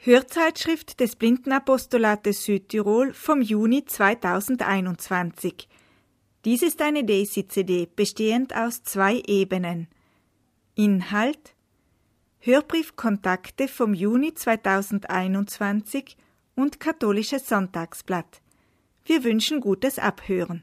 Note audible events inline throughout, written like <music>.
Hörzeitschrift des Blindenapostolates Südtirol vom Juni 2021. Dies ist eine Daisy-CD bestehend aus zwei Ebenen. Inhalt Hörbriefkontakte vom Juni 2021 und Katholisches Sonntagsblatt. Wir wünschen gutes Abhören.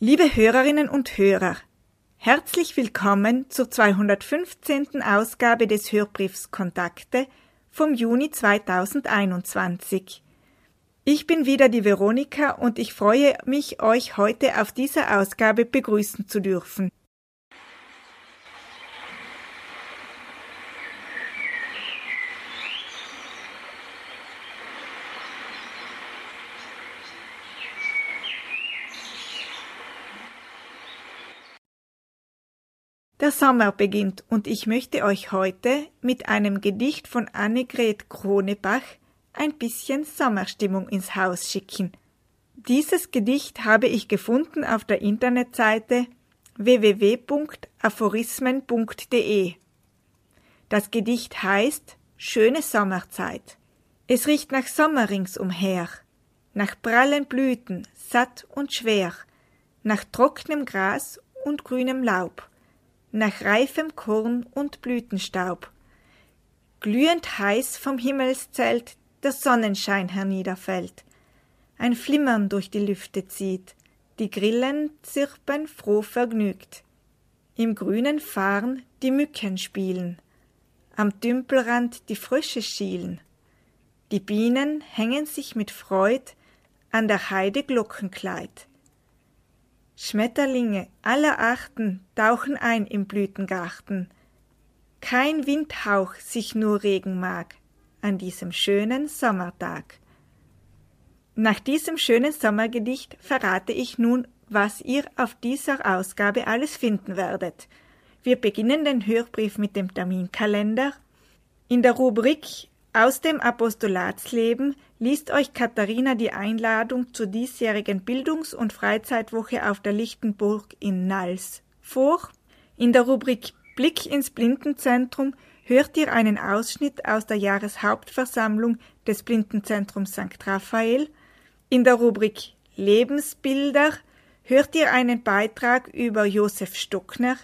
Liebe Hörerinnen und Hörer, herzlich willkommen zur 215. Ausgabe des Hörbriefs Kontakte vom Juni 2021. Ich bin wieder die Veronika und ich freue mich, euch heute auf dieser Ausgabe begrüßen zu dürfen. Der Sommer beginnt und ich möchte euch heute mit einem Gedicht von Annegret Kronebach ein bisschen Sommerstimmung ins Haus schicken. Dieses Gedicht habe ich gefunden auf der Internetseite www.aphorismen.de. Das Gedicht heißt Schöne Sommerzeit. Es riecht nach Sommer ringsumher, nach prallen Blüten, satt und schwer, nach trocknem Gras und grünem Laub nach reifem Korn und Blütenstaub. Glühend heiß vom Himmelszelt der Sonnenschein herniederfällt, ein Flimmern durch die Lüfte zieht, die Grillen zirpen froh vergnügt. Im grünen Farn die Mücken spielen, am Tümpelrand die Frösche schielen, die Bienen hängen sich mit Freud an der Heide Glockenkleid. Schmetterlinge aller Arten tauchen ein im Blütengarten. Kein Windhauch sich nur regen mag an diesem schönen Sommertag. Nach diesem schönen Sommergedicht verrate ich nun, was ihr auf dieser Ausgabe alles finden werdet. Wir beginnen den Hörbrief mit dem Terminkalender. In der Rubrik aus dem Apostolatsleben liest euch Katharina die Einladung zur diesjährigen Bildungs- und Freizeitwoche auf der Lichtenburg in Nals vor. In der Rubrik Blick ins Blindenzentrum hört ihr einen Ausschnitt aus der Jahreshauptversammlung des Blindenzentrums St. Raphael. In der Rubrik Lebensbilder hört ihr einen Beitrag über Josef Stockner,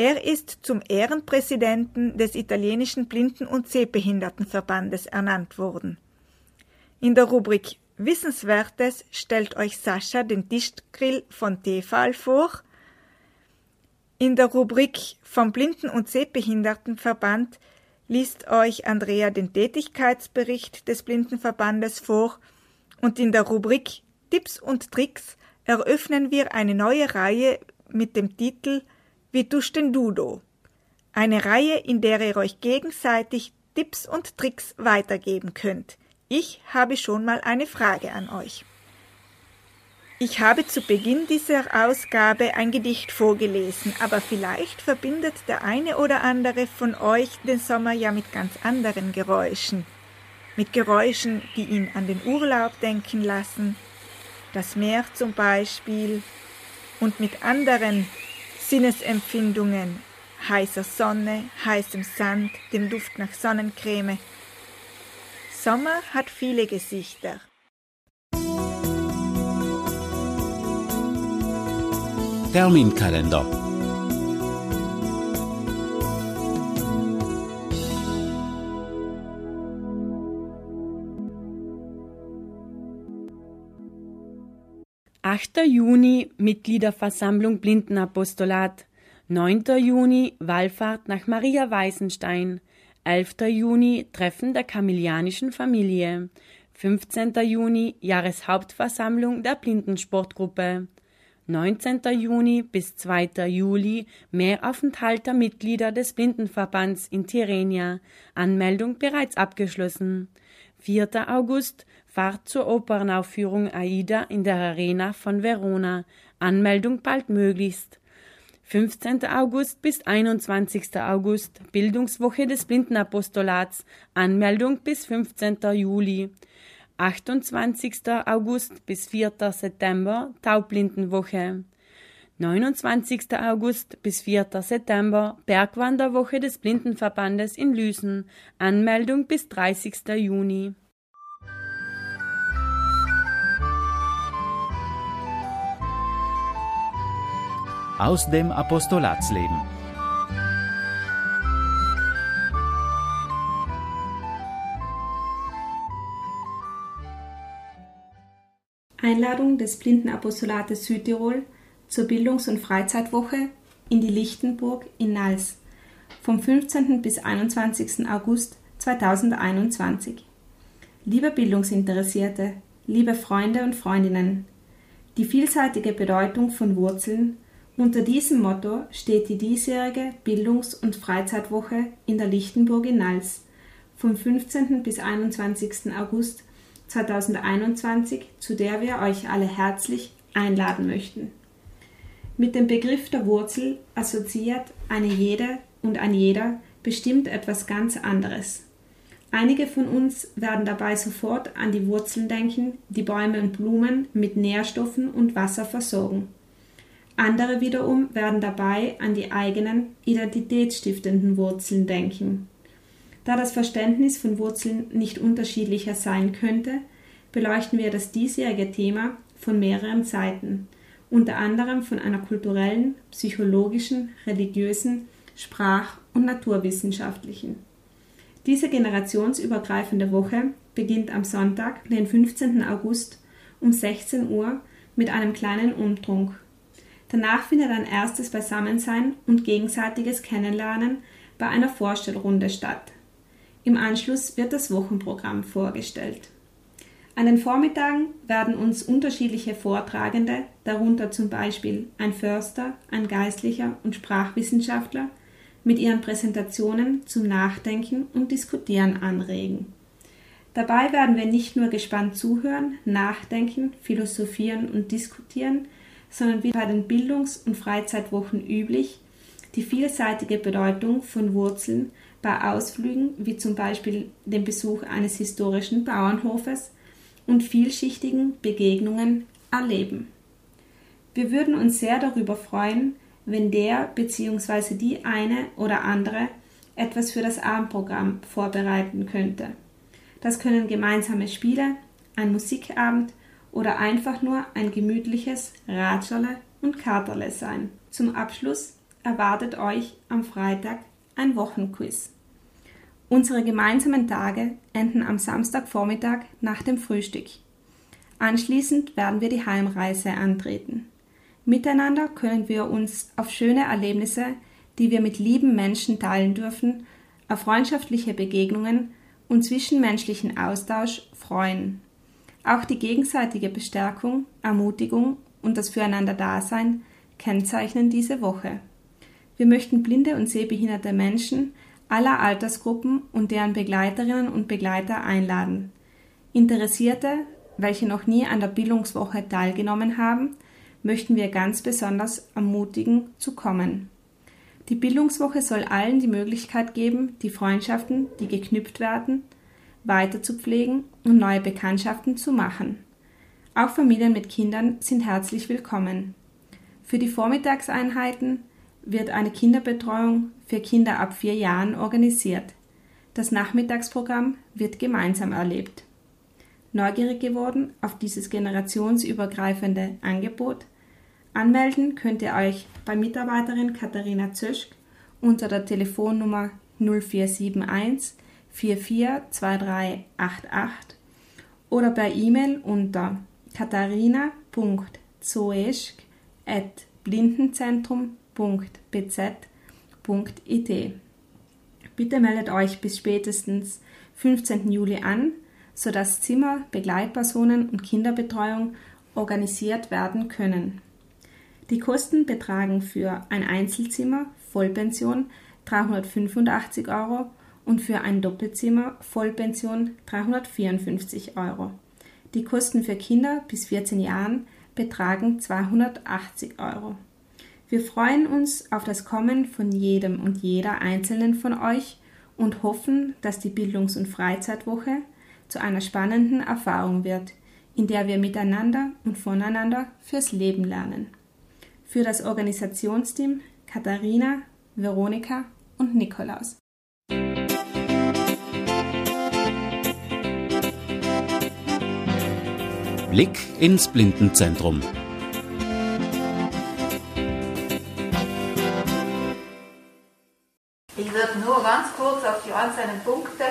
er ist zum Ehrenpräsidenten des italienischen Blinden- und Sehbehindertenverbandes ernannt worden. In der Rubrik Wissenswertes stellt euch Sascha den Tischgrill von Tefal vor. In der Rubrik vom Blinden- und Sehbehindertenverband liest euch Andrea den Tätigkeitsbericht des Blindenverbandes vor und in der Rubrik Tipps und Tricks eröffnen wir eine neue Reihe mit dem Titel wie Duschen Dudo. Eine Reihe, in der ihr euch gegenseitig Tipps und Tricks weitergeben könnt. Ich habe schon mal eine Frage an euch. Ich habe zu Beginn dieser Ausgabe ein Gedicht vorgelesen, aber vielleicht verbindet der eine oder andere von euch den Sommer ja mit ganz anderen Geräuschen. Mit Geräuschen, die ihn an den Urlaub denken lassen, das Meer zum Beispiel, und mit anderen Sinnesempfindungen, heißer Sonne, heißem Sand, dem Duft nach Sonnencreme. Sommer hat viele Gesichter. Terminkalender 8. Juni Mitgliederversammlung Blindenapostolat, 9. Juni Wallfahrt nach Maria Weißenstein, 11. Juni Treffen der kamilianischen Familie. 15. Juni Jahreshauptversammlung der Blindensportgruppe. 19. Juni bis 2. Juli Mehraufenthalt der Mitglieder des Blindenverbands in Tirrenia. Anmeldung bereits abgeschlossen. 4. August Fahrt zur Opernaufführung Aida in der Arena von Verona. Anmeldung bald möglichst. 15. August bis 21. August Bildungswoche des Blindenapostolats. Anmeldung bis 15. Juli. 28. August bis 4. September Taubblindenwoche. 29. August bis 4. September Bergwanderwoche des Blindenverbandes in Lüsen. Anmeldung bis 30. Juni. Aus dem Apostolatsleben. Einladung des Blindenapostolates Südtirol zur Bildungs- und Freizeitwoche in die Lichtenburg in Nals vom 15. bis 21. August 2021. Liebe Bildungsinteressierte, liebe Freunde und Freundinnen, die vielseitige Bedeutung von Wurzeln unter diesem Motto steht die diesjährige Bildungs- und Freizeitwoche in der Lichtenburg in Nals vom 15. bis 21. August 2021, zu der wir euch alle herzlich einladen möchten. Mit dem Begriff der Wurzel assoziiert eine jede und ein jeder bestimmt etwas ganz anderes. Einige von uns werden dabei sofort an die Wurzeln denken, die Bäume und Blumen mit Nährstoffen und Wasser versorgen. Andere wiederum werden dabei an die eigenen identitätsstiftenden Wurzeln denken. Da das Verständnis von Wurzeln nicht unterschiedlicher sein könnte, beleuchten wir das diesjährige Thema von mehreren Seiten, unter anderem von einer kulturellen, psychologischen, religiösen, sprach- und naturwissenschaftlichen. Diese generationsübergreifende Woche beginnt am Sonntag, den 15. August um 16 Uhr mit einem kleinen Umtrunk Danach findet ein erstes Beisammensein und gegenseitiges Kennenlernen bei einer Vorstellrunde statt. Im Anschluss wird das Wochenprogramm vorgestellt. An den Vormittagen werden uns unterschiedliche Vortragende, darunter zum Beispiel ein Förster, ein Geistlicher und Sprachwissenschaftler, mit ihren Präsentationen zum Nachdenken und Diskutieren anregen. Dabei werden wir nicht nur gespannt zuhören, nachdenken, philosophieren und diskutieren, sondern wie bei den Bildungs- und Freizeitwochen üblich, die vielseitige Bedeutung von Wurzeln bei Ausflügen wie zum Beispiel dem Besuch eines historischen Bauernhofes und vielschichtigen Begegnungen erleben. Wir würden uns sehr darüber freuen, wenn der bzw. die eine oder andere etwas für das Abendprogramm vorbereiten könnte. Das können gemeinsame Spiele, ein Musikabend oder einfach nur ein gemütliches Ratscherle und Katerle sein. Zum Abschluss erwartet euch am Freitag ein Wochenquiz. Unsere gemeinsamen Tage enden am Samstagvormittag nach dem Frühstück. Anschließend werden wir die Heimreise antreten. Miteinander können wir uns auf schöne Erlebnisse, die wir mit lieben Menschen teilen dürfen, auf freundschaftliche Begegnungen und zwischenmenschlichen Austausch freuen. Auch die gegenseitige Bestärkung, Ermutigung und das Füreinander-Dasein kennzeichnen diese Woche. Wir möchten blinde und sehbehinderte Menschen aller Altersgruppen und deren Begleiterinnen und Begleiter einladen. Interessierte, welche noch nie an der Bildungswoche teilgenommen haben, möchten wir ganz besonders ermutigen zu kommen. Die Bildungswoche soll allen die Möglichkeit geben, die Freundschaften, die geknüpft werden, weiter zu pflegen und neue Bekanntschaften zu machen. Auch Familien mit Kindern sind herzlich willkommen. Für die Vormittagseinheiten wird eine Kinderbetreuung für Kinder ab vier Jahren organisiert. Das Nachmittagsprogramm wird gemeinsam erlebt. Neugierig geworden auf dieses generationsübergreifende Angebot? Anmelden könnt ihr euch bei Mitarbeiterin Katharina Zöschk unter der Telefonnummer 0471 442388 oder per E-Mail unter katharina.zoeschk.blindenzentrum.bz.it. Bitte meldet euch bis spätestens 15. Juli an, sodass Zimmer, Begleitpersonen und Kinderbetreuung organisiert werden können. Die Kosten betragen für ein Einzelzimmer Vollpension 385 Euro und für ein Doppelzimmer Vollpension 354 Euro. Die Kosten für Kinder bis 14 Jahren betragen 280 Euro. Wir freuen uns auf das Kommen von jedem und jeder einzelnen von euch und hoffen, dass die Bildungs- und Freizeitwoche zu einer spannenden Erfahrung wird, in der wir miteinander und voneinander fürs Leben lernen. Für das Organisationsteam Katharina, Veronika und Nikolaus. Blick ins Blindenzentrum. Ich würde nur ganz kurz auf die einzelnen Punkte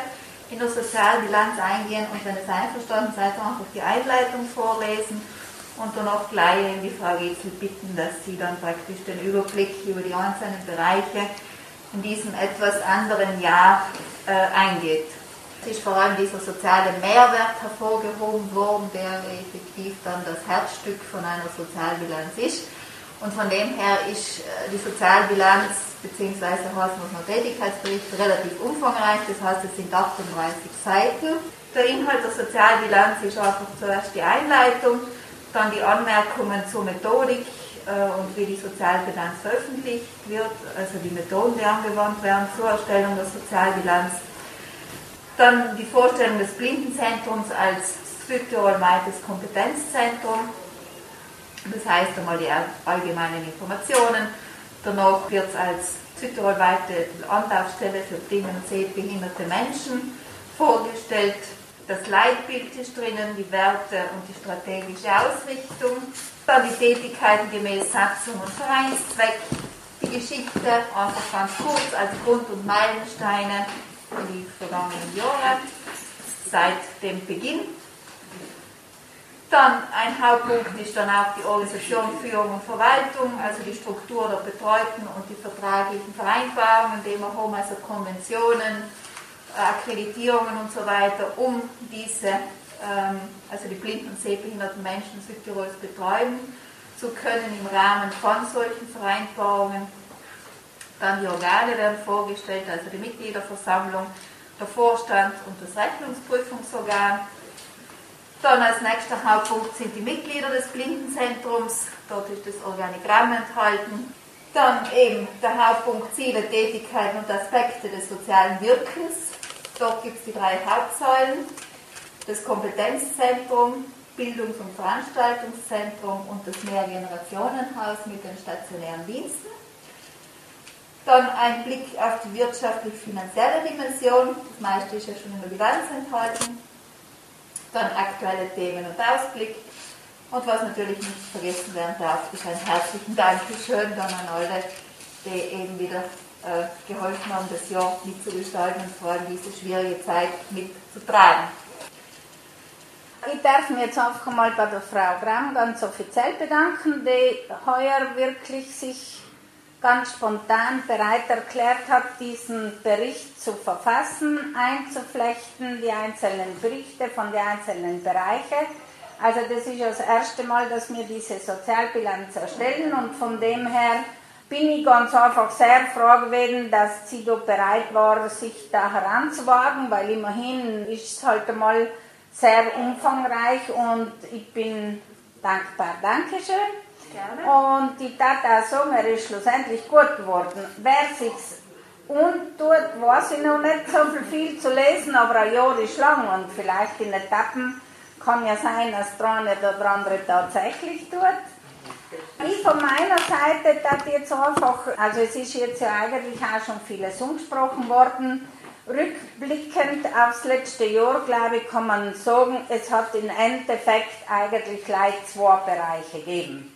in der Sozialbilanz eingehen und wenn es einverstanden seid, einfach die Einleitung vorlesen und dann auch gleich die Frau Getzel bitten, dass sie dann praktisch den Überblick über die einzelnen Bereiche in diesem etwas anderen Jahr äh, eingeht. Es ist vor allem dieser soziale Mehrwert hervorgehoben worden, der effektiv dann das Herzstück von einer Sozialbilanz ist. Und von dem her ist äh, die Sozialbilanz bzw. noch Tätigkeitsbericht relativ umfangreich, das heißt es sind 38 Seiten. Der Inhalt der Sozialbilanz ist einfach zuerst die Einleitung, dann die Anmerkungen zur Methodik äh, und wie die Sozialbilanz veröffentlicht wird, also die Methoden, die angewandt werden zur Erstellung der Sozialbilanz dann die Vorstellung des Blindenzentrums als Südtirol-weites Kompetenzzentrum. Das heißt einmal die allgemeinen Informationen. Danach wird es als Südtirol-weite Anlaufstelle für blinde und sehbehinderte Menschen vorgestellt. Das Leitbild ist drinnen, die Werte und die strategische Ausrichtung. Dann die Tätigkeiten gemäß Satzung und Vereinszweck. Die Geschichte, einfach ganz kurz als Grund- und Meilensteine die vergangenen Jahre, seit dem Beginn. Dann ein Hauptpunkt ist dann auch die Organisation, Führung und Verwaltung, also die Struktur der Betreuten und die vertraglichen Vereinbarungen, die wir haben, also Konventionen, Akkreditierungen und so weiter, um diese, ähm, also die blinden und sehbehinderten Menschen Südtirols betreuen zu können im Rahmen von solchen Vereinbarungen. Dann die Organe werden vorgestellt, also die Mitgliederversammlung, der Vorstand und das Rechnungsprüfungsorgan. Dann als nächster Hauptpunkt sind die Mitglieder des Blindenzentrums, dort ist das Organigramm enthalten. Dann eben der Hauptpunkt Ziele, Tätigkeiten und Aspekte des sozialen Wirkens. Dort gibt es die drei Hauptsäulen, das Kompetenzzentrum, Bildungs- und Veranstaltungszentrum und das Mehrgenerationenhaus mit den stationären Diensten. Dann ein Blick auf die wirtschaftlich-finanzielle Dimension, das meiste ist ja schon in der Bilanz enthalten. Dann aktuelle Themen und Ausblick. Und was natürlich nicht vergessen werden darf, ist ein herzlichen Dankeschön dann an alle, die eben wieder äh, geholfen haben, das Jahr mitzugestalten und vor allem diese schwierige Zeit mitzutragen. Ich darf mich jetzt einfach mal bei der Frau Gramm ganz offiziell bedanken, die heuer wirklich sich ganz spontan bereit erklärt hat, diesen Bericht zu verfassen, einzuflechten, die einzelnen Berichte von den einzelnen Bereichen. Also das ist das erste Mal, dass wir diese Sozialbilanz erstellen und von dem her bin ich ganz einfach sehr froh gewesen, dass da bereit war, sich da heranzuwagen, weil immerhin ist es halt einmal sehr umfangreich und ich bin dankbar. Dankeschön. Gerne. Und ich darf auch sagen, er ist schlussendlich gut geworden. Wer sich's untut, weiß ich noch nicht so viel zu lesen, aber ein Jahr ist lang und vielleicht in Etappen kann ja sein, dass der eine oder andere tatsächlich tut. Ich von meiner Seite darf jetzt einfach, also es ist jetzt ja eigentlich auch schon vieles umgesprochen worden, rückblickend aufs letzte Jahr, glaube ich, kann man sagen, es hat im Endeffekt eigentlich gleich zwei Bereiche gegeben.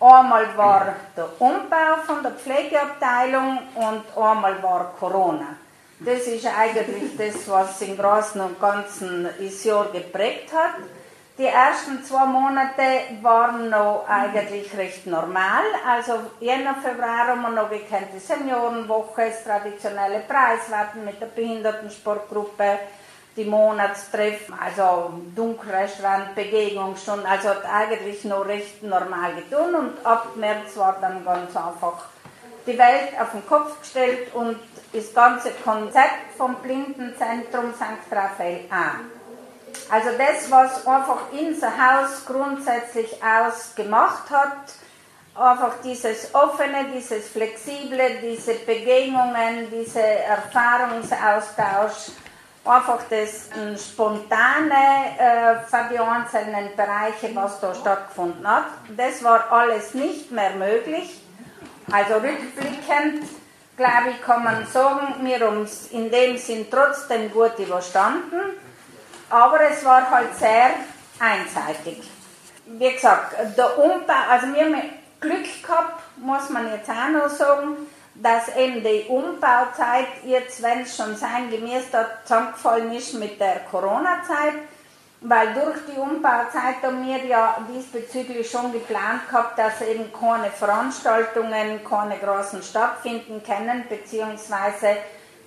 Einmal war der Umbau von der Pflegeabteilung und einmal war Corona. Das ist eigentlich das, was im Großen und Ganzen das Jahr geprägt hat. Die ersten zwei Monate waren noch eigentlich recht normal. Also Jänner, Februar haben wir noch gekannt die Seniorenwoche, das traditionelle Preiswerten mit der Behindertensportgruppe, die Monatstreffen, also Dunkelrestaurant, Begegnungsstunden, also eigentlich noch recht normal getan und ab März war dann ganz einfach die Welt auf den Kopf gestellt und das ganze Konzept vom Blindenzentrum St. Raphael an. Also das, was einfach unser Haus grundsätzlich ausgemacht hat, einfach dieses offene, dieses flexible, diese Begegnungen, dieser Erfahrungsaustausch, einfach das spontane äh, für die einzelnen Bereiche, was da stattgefunden hat. Das war alles nicht mehr möglich. Also rückblickend, glaube ich, kann man sagen, wir haben es in dem Sinn trotzdem gut überstanden aber es war halt sehr einseitig. Wie gesagt, der Umbau, also wir haben Glück gehabt, muss man jetzt auch noch sagen, dass eben die Umbauzeit jetzt, wenn es schon sein gemäß da zusammengefallen ist mit der Corona-Zeit, weil durch die Umbauzeit haben wir ja diesbezüglich schon geplant gehabt, dass eben keine Veranstaltungen, keine großen stattfinden können, beziehungsweise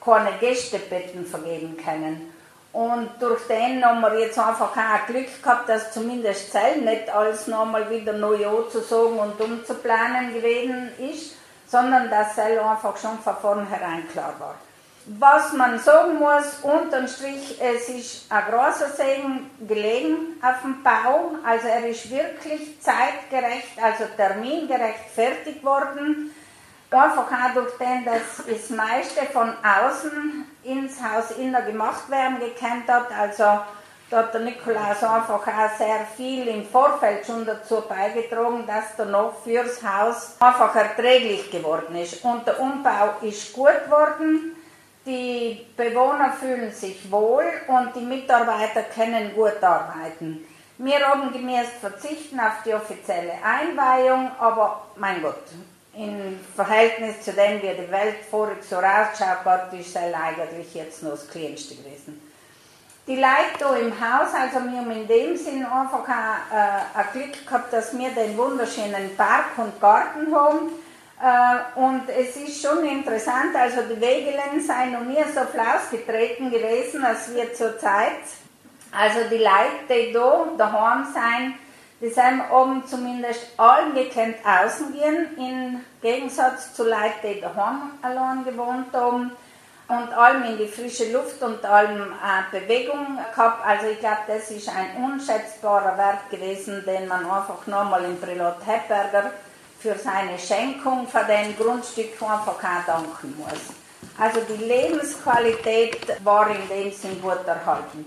keine Gästebetten vergeben können. Und durch den haben wir jetzt einfach auch Glück gehabt, dass zumindest Zell nicht alles nochmal wieder neu anzusagen und umzuplanen gewesen ist, sondern dass Zell einfach schon von vornherein klar war. Was man sagen muss, unterm Strich, es ist ein großer Segen gelegen auf dem Bau. Also er ist wirklich zeitgerecht, also termingerecht fertig worden. Einfach auch durch den, dass das meiste von außen ins Haus innen gemacht werden gekannt hat. Also da hat der Nikolaus einfach auch sehr viel im Vorfeld schon dazu beigetragen, dass der noch fürs Haus einfach erträglich geworden ist. Und der Umbau ist gut geworden. Die Bewohner fühlen sich wohl und die Mitarbeiter können gut arbeiten. Wir haben gemäß verzichten auf die offizielle Einweihung, aber mein Gott, im Verhältnis zu dem, wie die Welt voriges Jahr ausschaut hat, ist es eigentlich jetzt noch das Kleinste gewesen. Die Leute hier im Haus, also wir haben in dem Sinn einfach äh, ein Glück gehabt, dass wir den wunderschönen Park und Garten haben. Äh, und es ist schon interessant, also die Wegeln seien noch nie so flaus getreten gewesen, als wir zurzeit. Also die Leute, die hier daheim sind, die sind oben zumindest allen gekannt außen gehen, im Gegensatz zu Leuten, die daheim allein gewohnt haben und allem in die frische Luft und allem äh, Bewegung gehabt. Also ich glaube, das ist ein unschätzbarer Wert gewesen, den man einfach nochmal im Prilot Hepberger für seine Schenkung von dem Grundstück einfach auch danken muss. Also die Lebensqualität war in dem Sinn gut erhalten.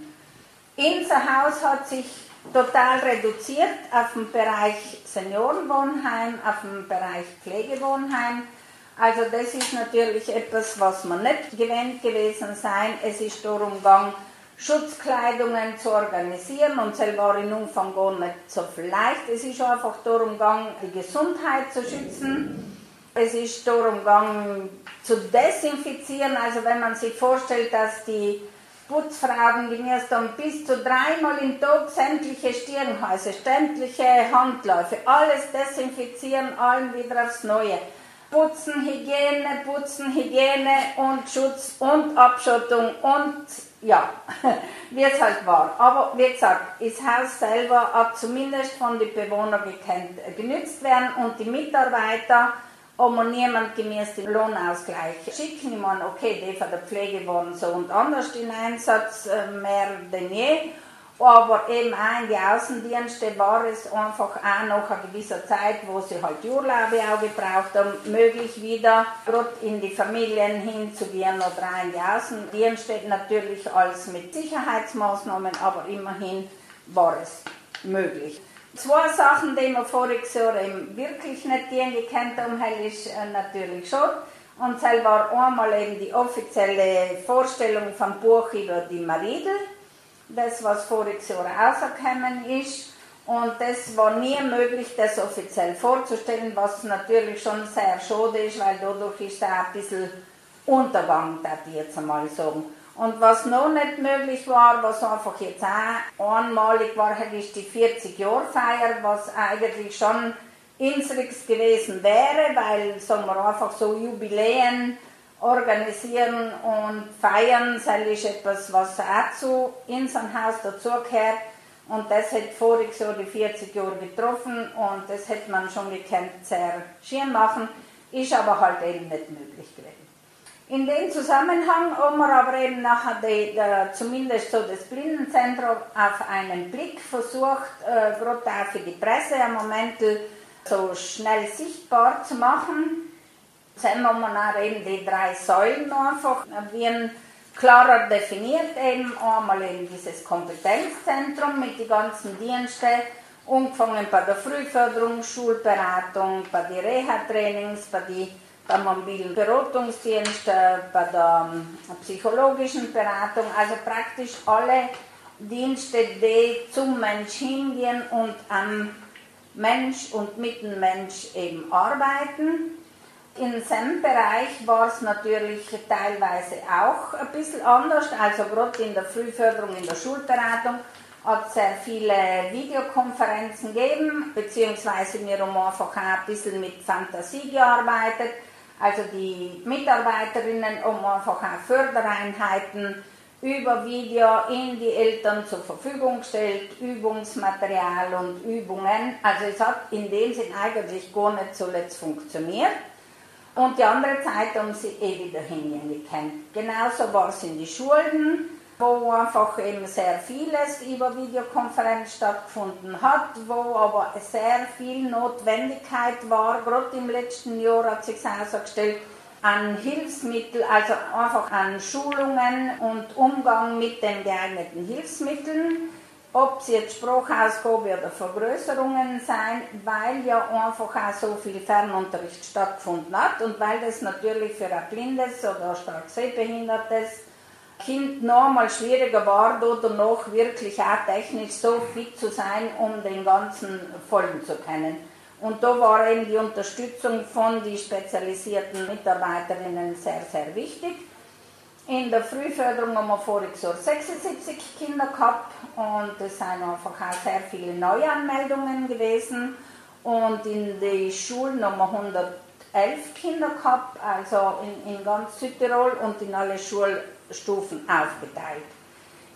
Unser Haus hat sich total reduziert auf den Bereich Seniorenwohnheim, auf den Bereich Pflegewohnheim. Also das ist natürlich etwas, was man nicht gewöhnt gewesen sein. Es ist darum gegangen, Schutzkleidungen zu organisieren und selber in Umfang gar nicht so vielleicht. Es ist einfach darum gegangen, die Gesundheit zu schützen. Es ist darum gegangen, zu desinfizieren. Also wenn man sich vorstellt, dass die Putzfrauen, mir dann bis zu dreimal im Tag sämtliche Stirnhäuser, sämtliche Handläufe, alles desinfizieren, allen wieder aufs Neue. Putzen, Hygiene, Putzen, Hygiene und Schutz und Abschottung und ja, <laughs> wie es halt war. Aber wie gesagt, das Haus selber hat zumindest von den Bewohnern gekannt, genützt werden und die Mitarbeiter aber niemand gemäß dem Lohnausgleich schicken. Ich meine, okay, die von der Pflege waren so und anders in Einsatz, äh, mehr denn je. Aber eben auch in die Außendienste war es einfach auch nach einer gewissen Zeit, wo sie halt Urlaube auch gebraucht haben, möglich wieder gerade in die Familien hinzugehen oder auch in die Außendienste, natürlich alles mit Sicherheitsmaßnahmen, aber immerhin war es möglich. Zwei Sachen, die wir voriges Jahr eben wirklich nicht gekannt haben, ist äh, natürlich schon. Und das war einmal eben die offizielle Vorstellung vom Buch über die Maridel, das was voriges Jahr rausgekommen ist. Und das war nie möglich, das offiziell vorzustellen, was natürlich schon sehr schade ist, weil dadurch ist er ein bisschen Untergang, darf ich jetzt einmal sagen. Und was noch nicht möglich war, was einfach jetzt auch einmalig war, ist die 40-Jahr-Feier, was eigentlich schon Insrix gewesen wäre, weil sagen wir einfach so Jubiläen organisieren und feiern, das ist etwas, was auch zu unserem Haus dazugehört. Und das hat voriges Jahr die 40 Jahre getroffen und das hätte man schon gekannt, sehr schön machen, ist aber halt eben nicht möglich gewesen. In dem Zusammenhang haben wir aber eben nachher die, die, zumindest so das Blindenzentrum auf einen Blick versucht, äh, gerade auch für die Presse am Moment so schnell sichtbar zu machen. Dann haben wir eben die drei Säulen einfach wie klarer definiert, eben einmal eben dieses Kompetenzzentrum mit den ganzen Diensten, angefangen bei der Frühförderung, Schulberatung, bei den Reha-Trainings, bei den beim mobilen Beratungsdienst, bei der ähm, psychologischen Beratung, also praktisch alle Dienste, die zum Mensch hingehen und am Mensch und mit dem Mensch eben arbeiten. In seinem Bereich war es natürlich teilweise auch ein bisschen anders, also gerade in der Frühförderung, in der Schulberatung hat es sehr viele Videokonferenzen gegeben, beziehungsweise wir haben einfach auch ein bisschen mit Fantasie gearbeitet. Also die Mitarbeiterinnen haben einfach auch Fördereinheiten über Video in die Eltern zur Verfügung gestellt, Übungsmaterial und Übungen. Also es hat in dem Sinn eigentlich gar nicht zuletzt funktioniert. Und die andere Zeit haben sie eh wieder können. Genauso war es in die Schulen, wo einfach eben sehr vieles über Videokonferenz stattgefunden hat, wo aber sehr viel Notwendigkeit war. Gerade im letzten Jahr hat sich herausgestellt, an Hilfsmittel, also einfach an Schulungen und Umgang mit den geeigneten Hilfsmitteln, ob es jetzt Sprachausgabe oder Vergrößerungen sein, weil ja einfach auch so viel Fernunterricht stattgefunden hat und weil das natürlich für ein blindes oder stark sehbehindertes Kind noch mal schwieriger war, dort noch wirklich auch technisch so fit zu sein, um den ganzen folgen zu können. Und da war eben die Unterstützung von den spezialisierten Mitarbeiterinnen sehr, sehr wichtig. In der Frühförderung haben wir voriges Jahr 76 Kinder gehabt und es sind einfach auch sehr viele Neuanmeldungen gewesen. Und in den Schulen haben wir 111 Kinder gehabt, also in, in ganz Südtirol und in alle Schulstufen aufgeteilt.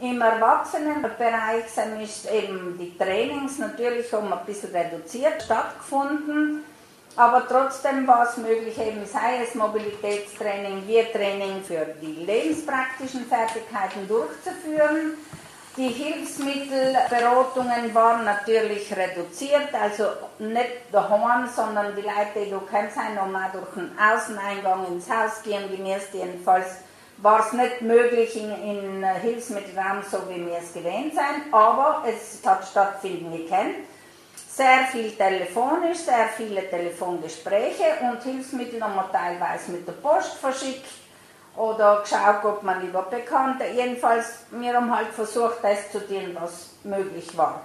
Im Erwachsenenbereich sind eben die Trainings natürlich um ein bisschen reduziert stattgefunden, aber trotzdem war es möglich, eben sei es Mobilitätstraining, Wir-Training für die lebenspraktischen Fertigkeiten durchzuführen. Die Hilfsmittelberatungen waren natürlich reduziert, also nicht daheim, sondern die Leute, die kennst, sind auch durch den Außeneingang ins Haus gehen, gemäß jedenfalls war es nicht möglich in, in Hilfsmittelraum, so wie wir es gewähnt sind, aber es hat stattfinden gekannt. Sehr viel telefonisch, sehr viele Telefongespräche und Hilfsmittel haben wir teilweise mit der Post verschickt oder geschaut, ob man über Bekannte. Jedenfalls, wir haben halt versucht, das zu tun, was möglich war.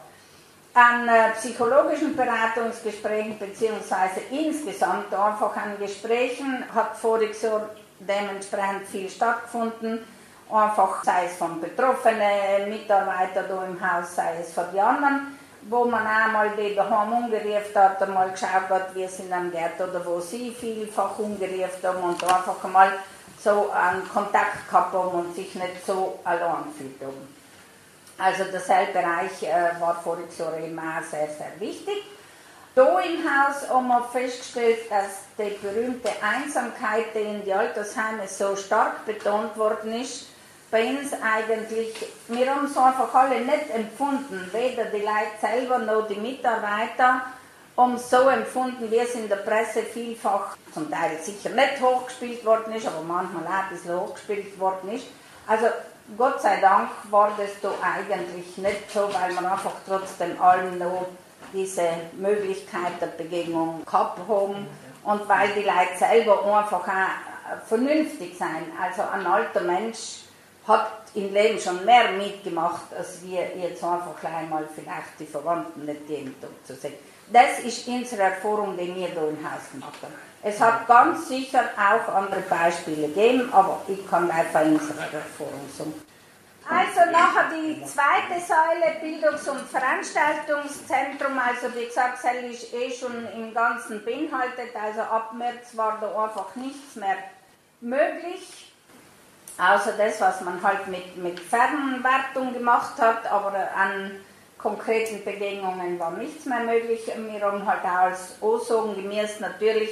An äh, psychologischen Beratungsgesprächen beziehungsweise insgesamt einfach an Gesprächen hat voriges Jahr dementsprechend viel stattgefunden. Einfach sei es von betroffenen Mitarbeitern da im Haus, sei es von den anderen, wo man einmal die daheim umgerufen hat, einmal geschaut hat, wie es ihnen geht oder wo sie vielfach umgerufen haben und einfach mal so einen Kontakt gehabt haben und sich nicht so allein gefühlt haben. Also der Bereich äh, war voriges Jahr eben auch sehr, sehr wichtig. Da im Haus haben wir festgestellt, dass die berühmte Einsamkeit, die in die Altersheime so stark betont worden ist, bei uns eigentlich, wir haben es einfach alle nicht empfunden, weder die Leute selber noch die Mitarbeiter, haben es so empfunden, wie es in der Presse vielfach, zum Teil sicher nicht hochgespielt worden ist, aber manchmal auch ein bisschen hochgespielt worden ist. Also Gott sei Dank war das da eigentlich nicht so, weil man einfach trotzdem allen noch diese Möglichkeit der Begegnung gehabt haben und weil die Leute selber einfach auch vernünftig sein. Also ein alter Mensch hat im Leben schon mehr mitgemacht, als wir jetzt einfach gleich mal vielleicht die Verwandten nicht Tag zu sehen. Das ist unsere Erfahrung, die wir hier im Haus gemacht haben. Es hat ganz sicher auch andere Beispiele gegeben, aber ich kann einfach unsere Erfahrung sagen. Also nachher die zweite Säule, Bildungs- und Veranstaltungszentrum, also wie gesagt, das ist eh schon im Ganzen beinhaltet, also ab März war da einfach nichts mehr möglich, außer das, was man halt mit, mit Fernwertung gemacht hat, aber an konkreten Begegnungen war nichts mehr möglich. Wir haben halt auch als Aussagen gemäß natürlich,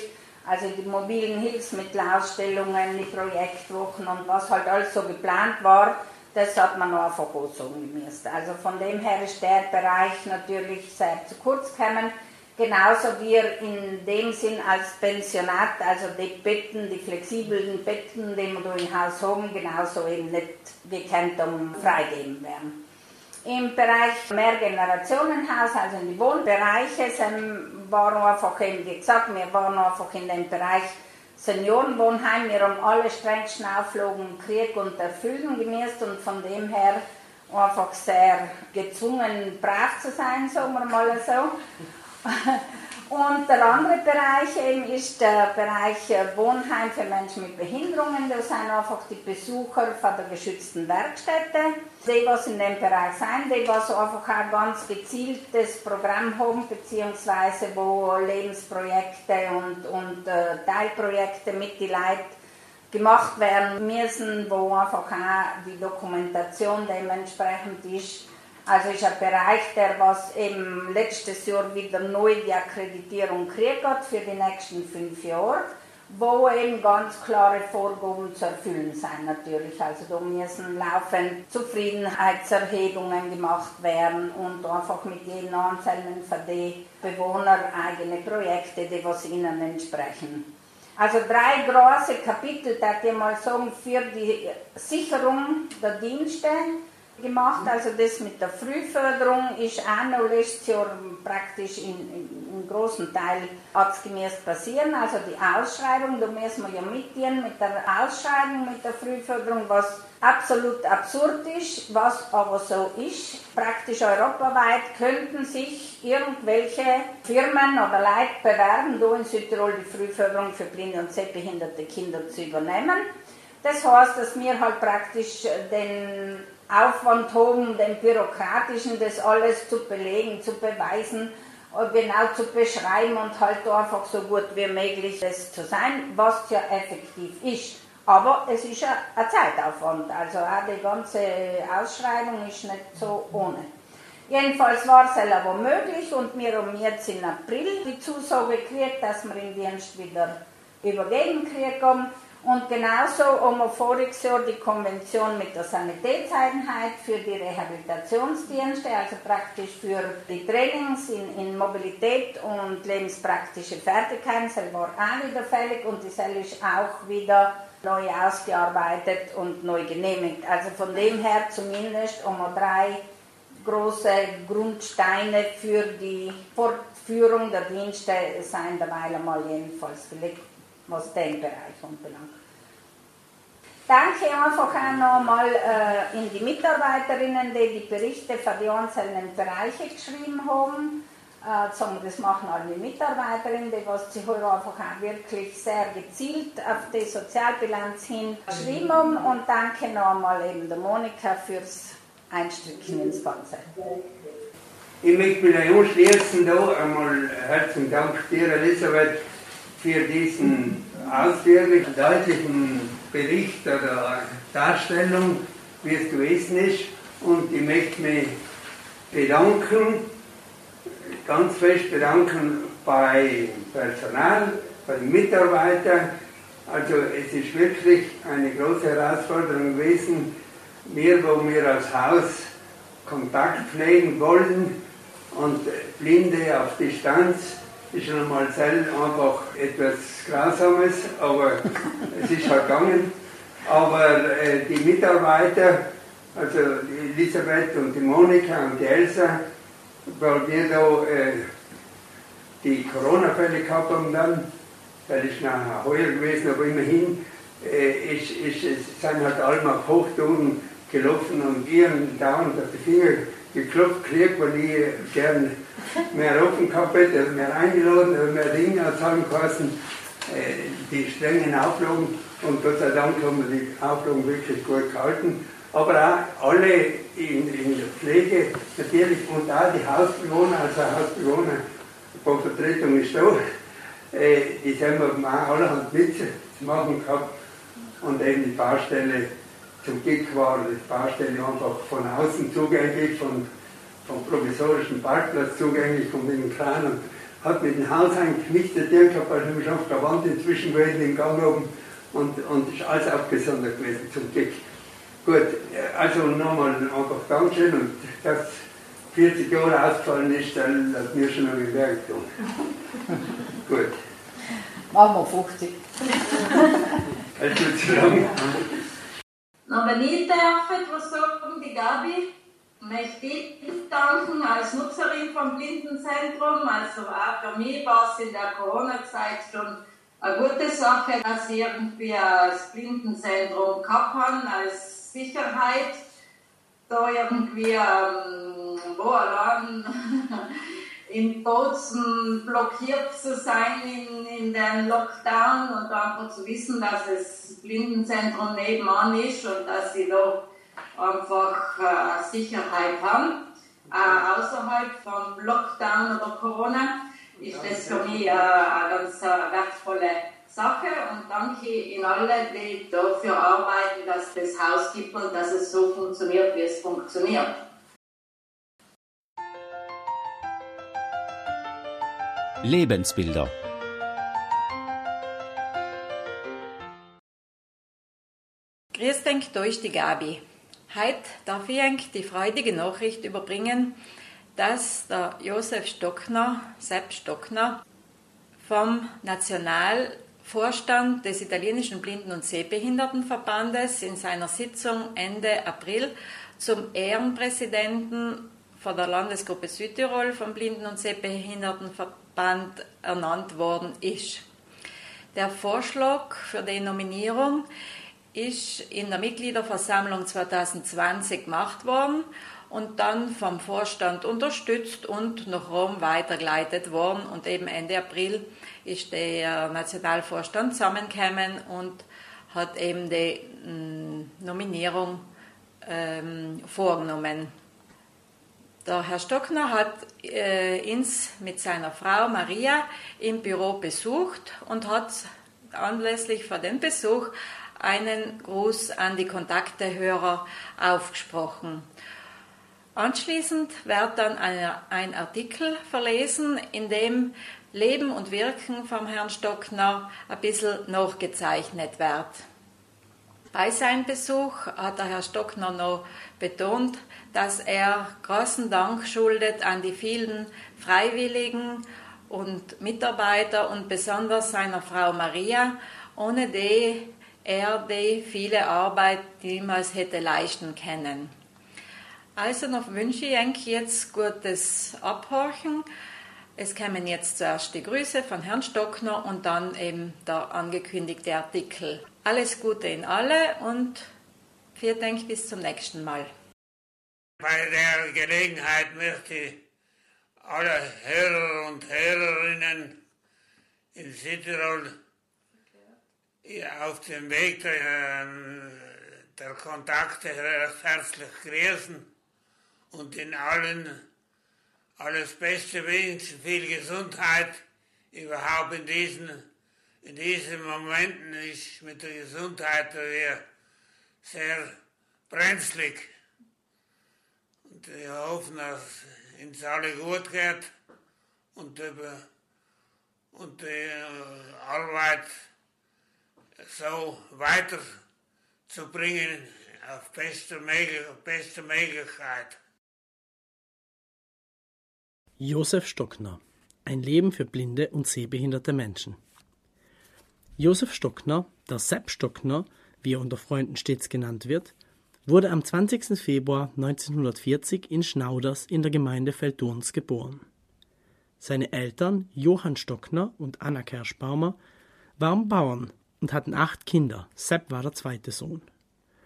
also die mobilen Hilfsmittelausstellungen, die Projektwochen und was halt alles so geplant war, das hat man noch einfach aussagen müssen. Also von dem her ist der Bereich natürlich sehr zu kurz gekommen. Genauso wie in dem Sinn als Pensionat, also die Betten, die flexiblen Betten, die wir im Haus haben, genauso eben nicht gekannt um freigeben werden. Im Bereich Mehrgenerationenhaus, also in die Wohnbereiche, sind, waren einfach eben, wie gesagt, wir waren einfach in dem Bereich Seniorenwohnheim. Wir haben alle strengsten Auflagen Krieg und Erfüllen gemäßt und von dem her einfach sehr gezwungen, brav zu sein, sagen wir mal so. Und der andere Bereich eben ist der Bereich äh, Wohnheim für Menschen mit Behinderungen. Das sind einfach die Besucher von der geschützten Werkstätte. Die, was in dem Bereich sind, die, was einfach auch ganz gezieltes Programm haben, beziehungsweise wo Lebensprojekte und, und äh, Teilprojekte mit die Leute gemacht werden müssen, wo einfach auch die Dokumentation dementsprechend ist also ist ein Bereich, der was eben letztes Jahr wieder neu die Akkreditierung gekriegt hat für die nächsten fünf Jahre, wo eben ganz klare Vorgaben zu erfüllen sind natürlich. Also da müssen laufend Zufriedenheitserhebungen gemacht werden und einfach mit jedem Einzelnen die Bewohner eigene Projekte, die was ihnen entsprechen. Also drei große Kapitel, da ich mal sagen, für die Sicherung der Dienste, gemacht. Also das mit der Frühförderung ist auch noch letztes Jahr praktisch in, in, in großen Teil ortsgemäß passieren. Also die Ausschreibung, da müssen wir ja mitgehen mit der Ausschreibung, mit der Frühförderung, was absolut absurd ist, was aber so ist. Praktisch europaweit könnten sich irgendwelche Firmen oder Leute bewerben, da in Südtirol die Frühförderung für blinde und sehbehinderte Kinder zu übernehmen. Das heißt, dass wir halt praktisch den Aufwand haben, den bürokratischen, das alles zu belegen, zu beweisen, genau zu beschreiben und halt einfach so gut wie möglich das zu sein, was ja effektiv ist. Aber es ist ja ein Zeitaufwand, also auch die ganze Ausschreibung ist nicht so ohne. Jedenfalls war es aber möglich und wir haben jetzt im April die Zusage gekriegt, dass wir den Dienst wieder übergeben kriegen und genauso haben wir voriges Jahr die Konvention mit der Sanitätseinheit für die Rehabilitationsdienste, also praktisch für die Trainings in, in Mobilität und lebenspraktische Fertigkeiten. Das war auch wieder fällig und das ist auch wieder neu ausgearbeitet und neu genehmigt. Also von dem her zumindest haben wir drei große Grundsteine für die Fortführung der Dienste seien dabei einmal jedenfalls gelegt was den Bereich anbelangt. Danke einfach auch nochmal äh, in die Mitarbeiterinnen, die die Berichte für die einzelnen Bereiche geschrieben haben. Äh, das machen alle Mitarbeiterinnen, die was sie heute einfach auch wirklich sehr gezielt auf die Sozialbilanz hin geschrieben haben. Und danke nochmal eben der Monika fürs Einstücken ins Ganze. Ich möchte mich anschließen, da einmal herzlichen Dank dir, Elisabeth für diesen ausführlich deutlichen Bericht oder Darstellung, wie es gewesen ist. Und ich möchte mich bedanken, ganz fest bedanken bei Personal, bei den Mitarbeitern. Also es ist wirklich eine große Herausforderung gewesen, wir, wo wir als Haus Kontakt pflegen wollen und Blinde auf Distanz ist schon einmal einfach etwas Grausames, aber es ist halt gegangen. Aber äh, die Mitarbeiter, also die Elisabeth und die Monika und die Elsa, weil wir da äh, die Corona-Fälle gehabt haben dann, das ist nachher heuer gewesen, aber immerhin, äh, ist, ist, sind halt alle auf Hochtouren gelaufen und ihren dauernd auf die Finger geklopft gekriegt, weil ich gern mehr offen gehabt hätte, mehr eingeladen, mehr Dinge als haben äh, die strengen Auflagen und Gott sei Dank haben wir die Auflagen wirklich gut gehalten. Aber auch alle in, in der Pflege natürlich und auch die Hausbewohner, also Hausbewohner, ein paar Vertretungen ist da, äh, die haben wir auch allerhand mit zu machen gehabt und eben die Baustelle zum Glück war die Baustelle einfach von außen zugänglich, von, vom provisorischen Parkplatz zugänglich, von den Kran hat mit dem nichts zu tun gehabt, weil schon auf der Wand inzwischen gewesen im Gang oben und, und ist alles abgesondert gewesen, zum Glück. Gut, also nochmal einfach Dankeschön und dass 40 Jahre ausgefallen ist, dann hat mir schon noch gemerkt. <laughs> Gut. Machen wir 50. Also zu lang. Na, wenn ich darf etwas sagen, die Gabi, möchte ich danken als Nutzerin vom Blindenzentrum. Also auch für mich war es in der Corona-Zeit schon eine gute Sache, dass ich irgendwie das Blindenzentrum gehabt haben, als Sicherheit. Da irgendwie, ähm, wo allein <laughs> im Bozen blockiert zu sein in, in den Lockdown und einfach zu wissen, dass das Blindenzentrum nebenan ist und dass sie da einfach äh, Sicherheit haben. Äh, außerhalb vom Lockdown oder Corona ist das für mich äh, eine ganz äh, wertvolle Sache und danke Ihnen alle, die dafür arbeiten, dass das Haus gibt und dass es so funktioniert, wie es funktioniert. Lebensbilder. Grüß denk, da ist die Gabi. Heute darf ich euch die freudige Nachricht überbringen, dass der Josef Stockner, Sepp Stockner, vom Nationalvorstand des italienischen Blinden- und Sehbehindertenverbandes in seiner Sitzung Ende April zum Ehrenpräsidenten von der Landesgruppe Südtirol vom Blinden- und Sehbehindertenverband Band ernannt worden ist. Der Vorschlag für die Nominierung ist in der Mitgliederversammlung 2020 gemacht worden und dann vom Vorstand unterstützt und nach Rom weitergeleitet worden. Und eben Ende April ist der Nationalvorstand zusammengekommen und hat eben die mm, Nominierung ähm, vorgenommen. Der Herr Stockner hat äh, uns mit seiner Frau Maria im Büro besucht und hat anlässlich für den Besuch einen Gruß an die Kontaktehörer aufgesprochen. Anschließend wird dann ein Artikel verlesen, in dem Leben und Wirken vom Herrn Stockner ein bisschen nachgezeichnet wird. Bei seinem Besuch hat der Herr Stockner noch betont, dass er großen Dank schuldet an die vielen Freiwilligen und Mitarbeiter und besonders seiner Frau Maria, ohne die er die viele Arbeit niemals hätte leisten können. Also noch wünsche ich euch jetzt gutes Abhorchen. Es kämen jetzt zuerst die Grüße von Herrn Stockner und dann eben der angekündigte Artikel. Alles Gute in alle und vielen Dank bis zum nächsten Mal. Bei der Gelegenheit möchte ich alle Hörer und Hörerinnen in Südtirol auf dem Weg der, der Kontakte herzlich grüßen und in allen alles Beste wünschen, viel Gesundheit. Überhaupt in diesen, in diesen Momenten ist mit der Gesundheit sehr brenzlig. Und wir hoffen, dass uns alle gut geht und, und die Arbeit so weiterzubringen auf beste, beste Möglichkeit. Josef Stockner Ein Leben für blinde und sehbehinderte Menschen. Josef Stockner, der Sepp Stockner, wie er unter Freunden stets genannt wird, wurde am 20. Februar 1940 in Schnauders in der Gemeinde Feldurns geboren. Seine Eltern Johann Stockner und Anna Kerschbaumer waren Bauern und hatten acht Kinder. Sepp war der zweite Sohn.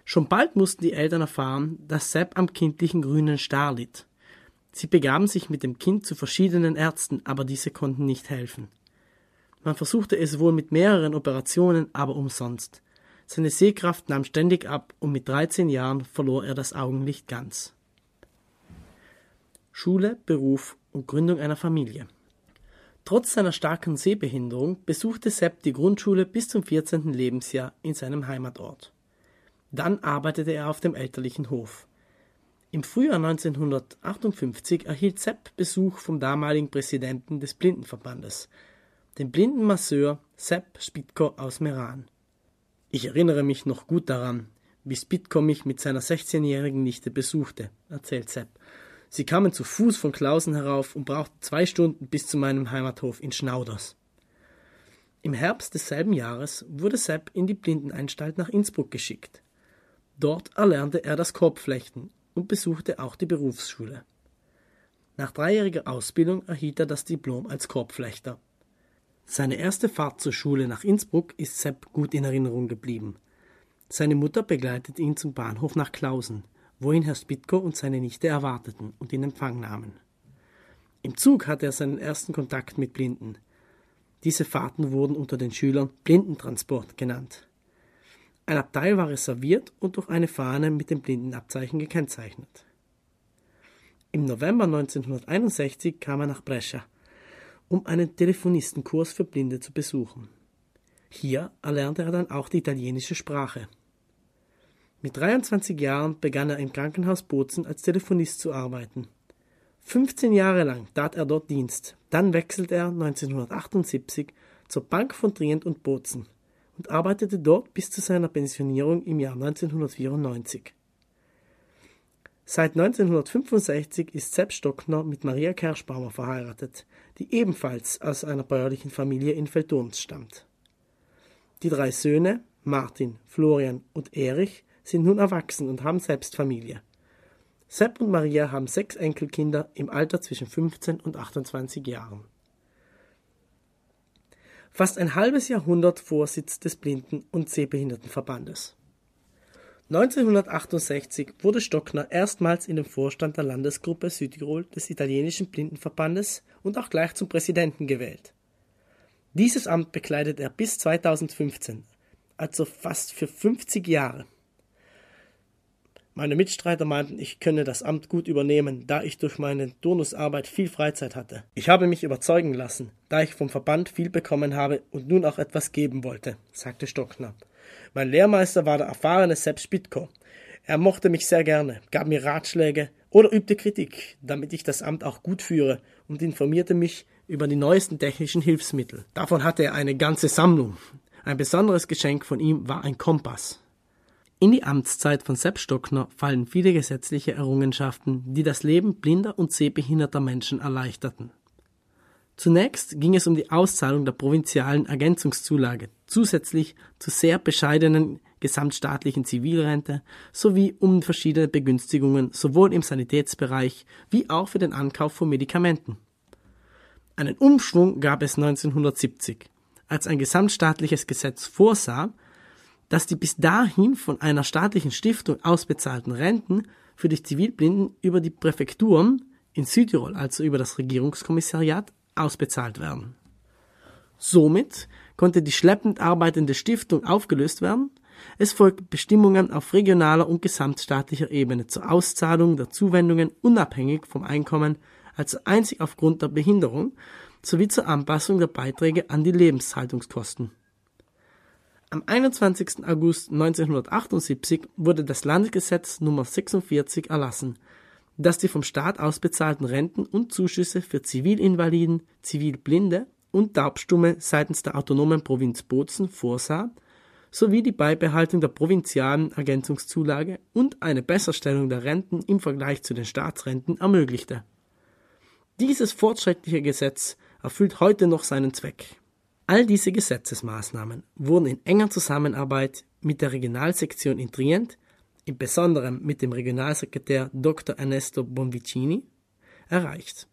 Schon bald mussten die Eltern erfahren, dass Sepp am kindlichen grünen Star litt. Sie begaben sich mit dem Kind zu verschiedenen Ärzten, aber diese konnten nicht helfen. Man versuchte es wohl mit mehreren Operationen, aber umsonst. Seine Sehkraft nahm ständig ab und mit 13 Jahren verlor er das Augenlicht ganz. Schule, Beruf und Gründung einer Familie. Trotz seiner starken Sehbehinderung besuchte Sepp die Grundschule bis zum 14. Lebensjahr in seinem Heimatort. Dann arbeitete er auf dem elterlichen Hof. Im Frühjahr 1958 erhielt Sepp Besuch vom damaligen Präsidenten des Blindenverbandes, dem blinden Masseur Sepp Spitko aus Meran. Ich erinnere mich noch gut daran, wie Spitko mich mit seiner 16-jährigen Nichte besuchte, erzählt Sepp. Sie kamen zu Fuß von Klausen herauf und brauchten zwei Stunden bis zu meinem Heimathof in Schnauders. Im Herbst desselben Jahres wurde Sepp in die Blindenanstalt nach Innsbruck geschickt. Dort erlernte er das Korbflechten und besuchte auch die Berufsschule. Nach dreijähriger Ausbildung erhielt er das Diplom als Korbflechter. Seine erste Fahrt zur Schule nach Innsbruck ist Sepp gut in Erinnerung geblieben. Seine Mutter begleitet ihn zum Bahnhof nach Klausen, wo ihn Herr Spitko und seine Nichte erwarteten und in Empfang nahmen. Im Zug hatte er seinen ersten Kontakt mit Blinden. Diese Fahrten wurden unter den Schülern Blindentransport genannt. Ein Abteil war reserviert und durch eine Fahne mit dem Blindenabzeichen gekennzeichnet. Im November 1961 kam er nach Brescia, um einen Telefonistenkurs für Blinde zu besuchen. Hier erlernte er dann auch die italienische Sprache. Mit 23 Jahren begann er im Krankenhaus Bozen als Telefonist zu arbeiten. 15 Jahre lang tat er dort Dienst. Dann wechselte er 1978 zur Bank von Trient und Bozen und arbeitete dort bis zu seiner Pensionierung im Jahr 1994. Seit 1965 ist Sepp Stockner mit Maria Kerschbaumer verheiratet, die ebenfalls aus einer bäuerlichen Familie in Veltons stammt. Die drei Söhne, Martin, Florian und Erich, sind nun erwachsen und haben selbst Familie. Sepp und Maria haben sechs Enkelkinder im Alter zwischen 15 und 28 Jahren fast ein halbes Jahrhundert Vorsitz des Blinden- und Sehbehindertenverbandes. 1968 wurde Stockner erstmals in den Vorstand der Landesgruppe Südtirol des italienischen Blindenverbandes und auch gleich zum Präsidenten gewählt. Dieses Amt bekleidet er bis 2015, also fast für 50 Jahre. Meine Mitstreiter meinten, ich könne das Amt gut übernehmen, da ich durch meine Turnusarbeit viel Freizeit hatte. Ich habe mich überzeugen lassen, da ich vom Verband viel bekommen habe und nun auch etwas geben wollte, sagte Stockner. Mein Lehrmeister war der erfahrene Sepp Spitko. Er mochte mich sehr gerne, gab mir Ratschläge oder übte Kritik, damit ich das Amt auch gut führe und informierte mich über die neuesten technischen Hilfsmittel. Davon hatte er eine ganze Sammlung. Ein besonderes Geschenk von ihm war ein Kompass. In die Amtszeit von Sepp Stockner fallen viele gesetzliche Errungenschaften, die das Leben blinder und sehbehinderter Menschen erleichterten. Zunächst ging es um die Auszahlung der provinzialen Ergänzungszulage, zusätzlich zur sehr bescheidenen gesamtstaatlichen Zivilrente sowie um verschiedene Begünstigungen sowohl im Sanitätsbereich wie auch für den Ankauf von Medikamenten. Einen Umschwung gab es 1970, als ein gesamtstaatliches Gesetz vorsah, dass die bis dahin von einer staatlichen Stiftung ausbezahlten Renten für die Zivilblinden über die Präfekturen in Südtirol, also über das Regierungskommissariat, ausbezahlt werden. Somit konnte die schleppend arbeitende Stiftung aufgelöst werden. Es folgten Bestimmungen auf regionaler und gesamtstaatlicher Ebene zur Auszahlung der Zuwendungen unabhängig vom Einkommen, also einzig aufgrund der Behinderung, sowie zur Anpassung der Beiträge an die Lebenshaltungskosten. Am 21. August 1978 wurde das Landesgesetz Nummer 46 erlassen, das die vom Staat ausbezahlten Renten und Zuschüsse für Zivilinvaliden, Zivilblinde und Taubstumme seitens der autonomen Provinz Bozen vorsah, sowie die Beibehaltung der provinzialen Ergänzungszulage und eine Besserstellung der Renten im Vergleich zu den Staatsrenten ermöglichte. Dieses fortschrittliche Gesetz erfüllt heute noch seinen Zweck. All diese Gesetzesmaßnahmen wurden in enger Zusammenarbeit mit der Regionalsektion in Trient, im Besonderen mit dem Regionalsekretär Dr. Ernesto Bonvicini, erreicht.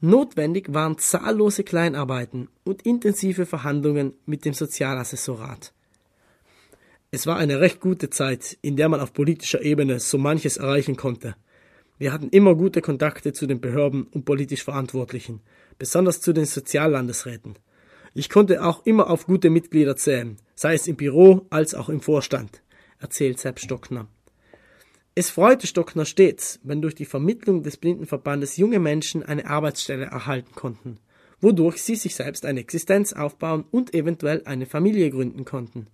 Notwendig waren zahllose Kleinarbeiten und intensive Verhandlungen mit dem Sozialassessorat, Es war eine recht gute Zeit, in der man auf politischer Ebene so manches erreichen konnte. Wir hatten immer gute Kontakte zu den Behörden und politisch Verantwortlichen, besonders zu den Soziallandesräten. Ich konnte auch immer auf gute Mitglieder zählen, sei es im Büro als auch im Vorstand, erzählt Sepp Stockner. Es freute Stockner stets, wenn durch die Vermittlung des Blindenverbandes junge Menschen eine Arbeitsstelle erhalten konnten, wodurch sie sich selbst eine Existenz aufbauen und eventuell eine Familie gründen konnten.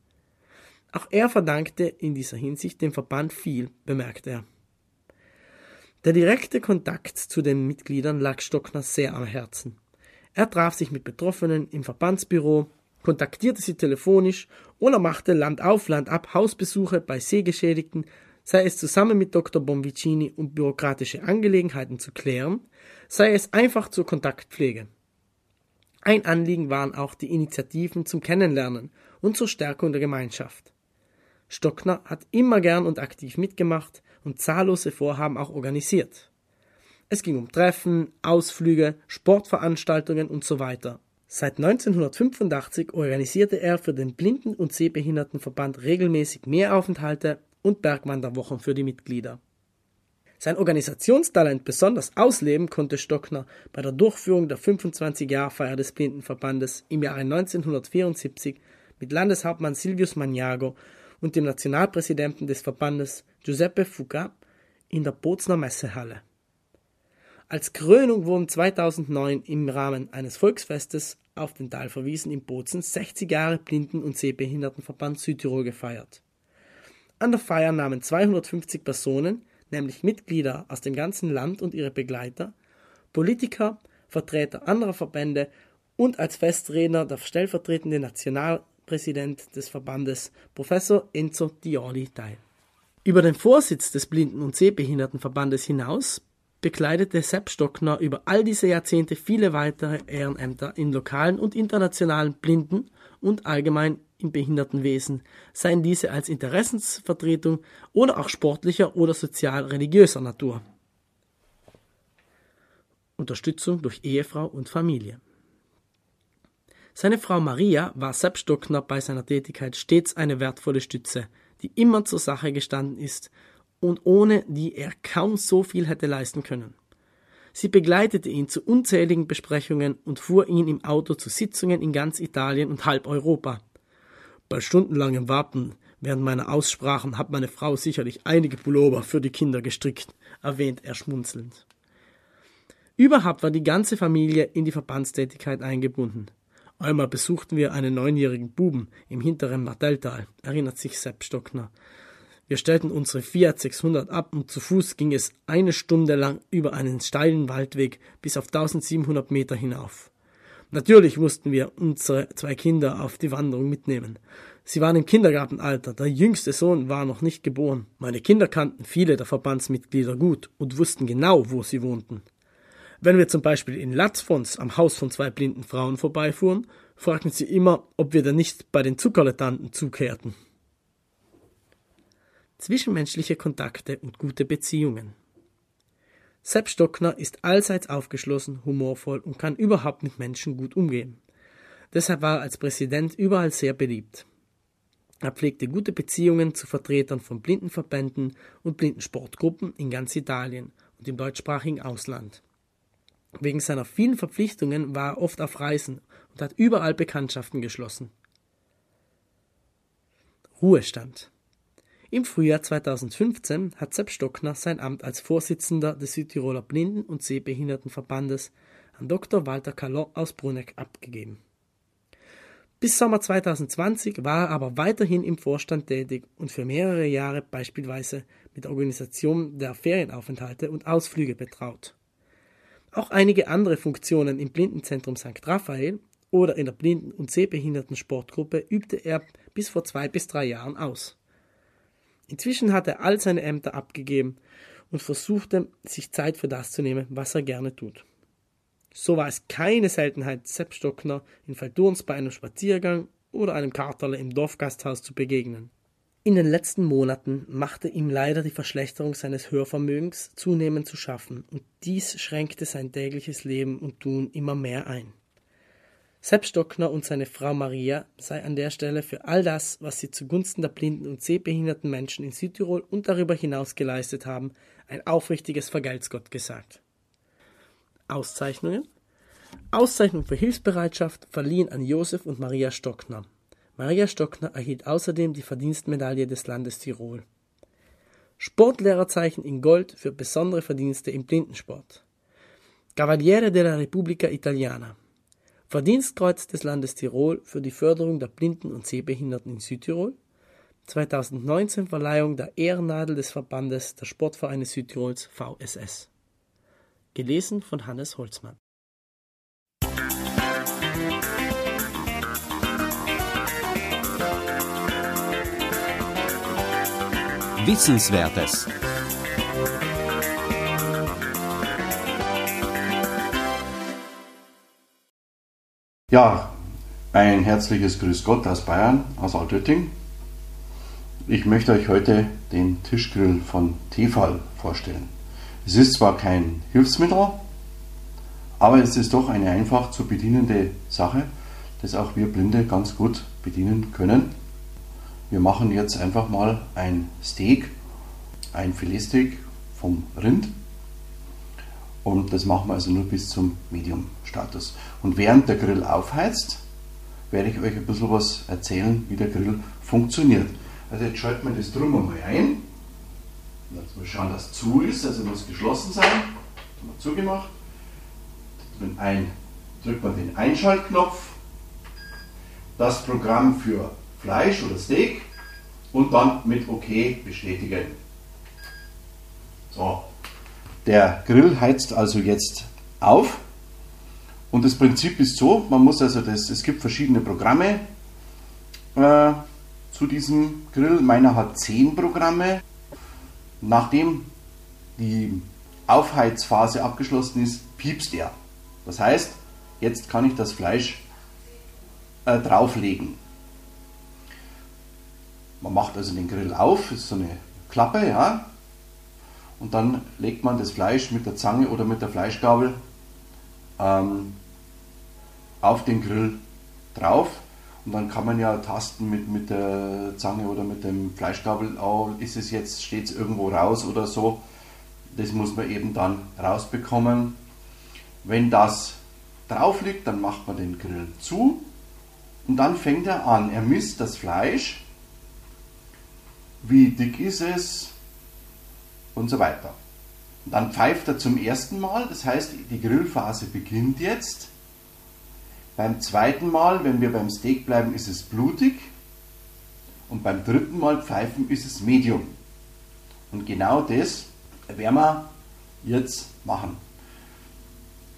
Auch er verdankte in dieser Hinsicht dem Verband viel, bemerkt er. Der direkte Kontakt zu den Mitgliedern lag Stockner sehr am Herzen. Er traf sich mit Betroffenen im Verbandsbüro, kontaktierte sie telefonisch oder machte Land auf, Land ab Hausbesuche bei Seegeschädigten, sei es zusammen mit Dr. Bonvicini, um bürokratische Angelegenheiten zu klären, sei es einfach zur Kontaktpflege. Ein Anliegen waren auch die Initiativen zum Kennenlernen und zur Stärkung der Gemeinschaft. Stockner hat immer gern und aktiv mitgemacht und zahllose Vorhaben auch organisiert. Es ging um Treffen, Ausflüge, Sportveranstaltungen und so weiter. Seit 1985 organisierte er für den Blinden- und Sehbehindertenverband regelmäßig Mehraufenthalte und Bergwanderwochen für die Mitglieder. Sein Organisationstalent besonders ausleben konnte Stockner bei der Durchführung der 25-Jahr-Feier des Blindenverbandes im Jahre 1974 mit Landeshauptmann Silvius Magnago und dem Nationalpräsidenten des Verbandes Giuseppe Fuga in der Bozner Messehalle. Als Krönung wurden 2009 im Rahmen eines Volksfestes auf den Talverwiesen in Bozen 60 Jahre Blinden- und Sehbehindertenverband Südtirol gefeiert. An der Feier nahmen 250 Personen, nämlich Mitglieder aus dem ganzen Land und ihre Begleiter, Politiker, Vertreter anderer Verbände und als Festredner der stellvertretende Nationalpräsident des Verbandes, Professor Enzo Dioli, teil. Über den Vorsitz des Blinden- und Sehbehindertenverbandes hinaus bekleidete Sepp Stockner über all diese Jahrzehnte viele weitere Ehrenämter in lokalen und internationalen Blinden- und allgemein im Behindertenwesen, seien diese als Interessensvertretung oder auch sportlicher oder sozial-religiöser Natur. Unterstützung durch Ehefrau und Familie. Seine Frau Maria war Sepp Stockner bei seiner Tätigkeit stets eine wertvolle Stütze, die immer zur Sache gestanden ist und ohne die er kaum so viel hätte leisten können. Sie begleitete ihn zu unzähligen Besprechungen und fuhr ihn im Auto zu Sitzungen in ganz Italien und halb Europa. Bei stundenlangem Warten während meiner Aussprachen hat meine Frau sicherlich einige Pullover für die Kinder gestrickt, erwähnt er schmunzelnd. Überhaupt war die ganze Familie in die Verbandstätigkeit eingebunden. Einmal besuchten wir einen neunjährigen Buben im hinteren Martelltal, erinnert sich Sepp Stockner. Wir stellten unsere Fiat 600 ab und zu Fuß ging es eine Stunde lang über einen steilen Waldweg bis auf 1700 Meter hinauf. Natürlich mussten wir unsere zwei Kinder auf die Wanderung mitnehmen. Sie waren im Kindergartenalter, der jüngste Sohn war noch nicht geboren. Meine Kinder kannten viele der Verbandsmitglieder gut und wussten genau, wo sie wohnten. Wenn wir zum Beispiel in Latzfons am Haus von zwei blinden Frauen vorbeifuhren, fragten sie immer, ob wir denn nicht bei den Zuckerletanten zukehrten. Zwischenmenschliche Kontakte und gute Beziehungen. Sepp Stockner ist allseits aufgeschlossen, humorvoll und kann überhaupt mit Menschen gut umgehen. Deshalb war er als Präsident überall sehr beliebt. Er pflegte gute Beziehungen zu Vertretern von Blindenverbänden und Blindensportgruppen in ganz Italien und im deutschsprachigen Ausland. Wegen seiner vielen Verpflichtungen war er oft auf Reisen und hat überall Bekanntschaften geschlossen. Ruhestand im Frühjahr 2015 hat Sepp Stockner sein Amt als Vorsitzender des Südtiroler Blinden- und Sehbehindertenverbandes an Dr. Walter Callot aus Bruneck abgegeben. Bis Sommer 2020 war er aber weiterhin im Vorstand tätig und für mehrere Jahre beispielsweise mit der Organisation der Ferienaufenthalte und Ausflüge betraut. Auch einige andere Funktionen im Blindenzentrum St. Raphael oder in der Blinden- und Sehbehindertensportgruppe übte er bis vor zwei bis drei Jahren aus. Inzwischen hat er all seine Ämter abgegeben und versuchte, sich Zeit für das zu nehmen, was er gerne tut. So war es keine Seltenheit, Sepp Stockner in Feldurns bei einem Spaziergang oder einem Katerle im Dorfgasthaus zu begegnen. In den letzten Monaten machte ihm leider die Verschlechterung seines Hörvermögens zunehmend zu schaffen, und dies schränkte sein tägliches Leben und Tun immer mehr ein. Sepp Stockner und seine Frau Maria sei an der Stelle für all das, was sie zugunsten der blinden und sehbehinderten Menschen in Südtirol und darüber hinaus geleistet haben, ein aufrichtiges Vergelt's Gott gesagt. Auszeichnungen Auszeichnung für Hilfsbereitschaft verliehen an Josef und Maria Stockner. Maria Stockner erhielt außerdem die Verdienstmedaille des Landes Tirol. Sportlehrerzeichen in Gold für besondere Verdienste im Blindensport. Cavaliere della Repubblica Italiana. Verdienstkreuz des Landes Tirol für die Förderung der Blinden und Sehbehinderten in Südtirol. 2019 Verleihung der Ehrennadel des Verbandes der Sportvereine Südtirols VSS. Gelesen von Hannes Holzmann. Wissenswertes. Ja, ein herzliches Grüß Gott aus Bayern, aus Altötting. Ich möchte euch heute den Tischgrill von Tefal vorstellen. Es ist zwar kein Hilfsmittel, aber es ist doch eine einfach zu bedienende Sache, das auch wir Blinde ganz gut bedienen können. Wir machen jetzt einfach mal ein Steak, ein Filetsteak vom Rind. Und das machen wir also nur bis zum Medium-Status. Und während der Grill aufheizt, werde ich euch ein bisschen was erzählen, wie der Grill funktioniert. Also jetzt schalten wir das drum einmal ein. Jetzt mal schauen, dass es zu ist, also muss geschlossen sein. Das haben wir zugemacht. Dann ein, drückt man den Einschaltknopf. Das Programm für Fleisch oder Steak und dann mit OK bestätigen. So, der Grill heizt also jetzt auf und das Prinzip ist so, man muss also das, es gibt verschiedene Programme äh, zu diesem Grill. Meiner hat 10 Programme. Nachdem die Aufheizphase abgeschlossen ist, piepst er. Das heißt, jetzt kann ich das Fleisch äh, drauflegen. Man macht also den Grill auf, ist so eine Klappe, ja. Und dann legt man das Fleisch mit der Zange oder mit der Fleischgabel ähm, auf den Grill drauf. Und dann kann man ja tasten mit, mit der Zange oder mit dem Fleischgabel, oh, ist es jetzt, steht es irgendwo raus oder so. Das muss man eben dann rausbekommen. Wenn das drauf liegt, dann macht man den Grill zu und dann fängt er an. Er misst das Fleisch wie dick ist es und so weiter. Und dann pfeift er zum ersten Mal, das heißt, die Grillphase beginnt jetzt. Beim zweiten Mal, wenn wir beim Steak bleiben, ist es blutig. Und beim dritten Mal pfeifen ist es Medium. Und genau das werden wir jetzt machen.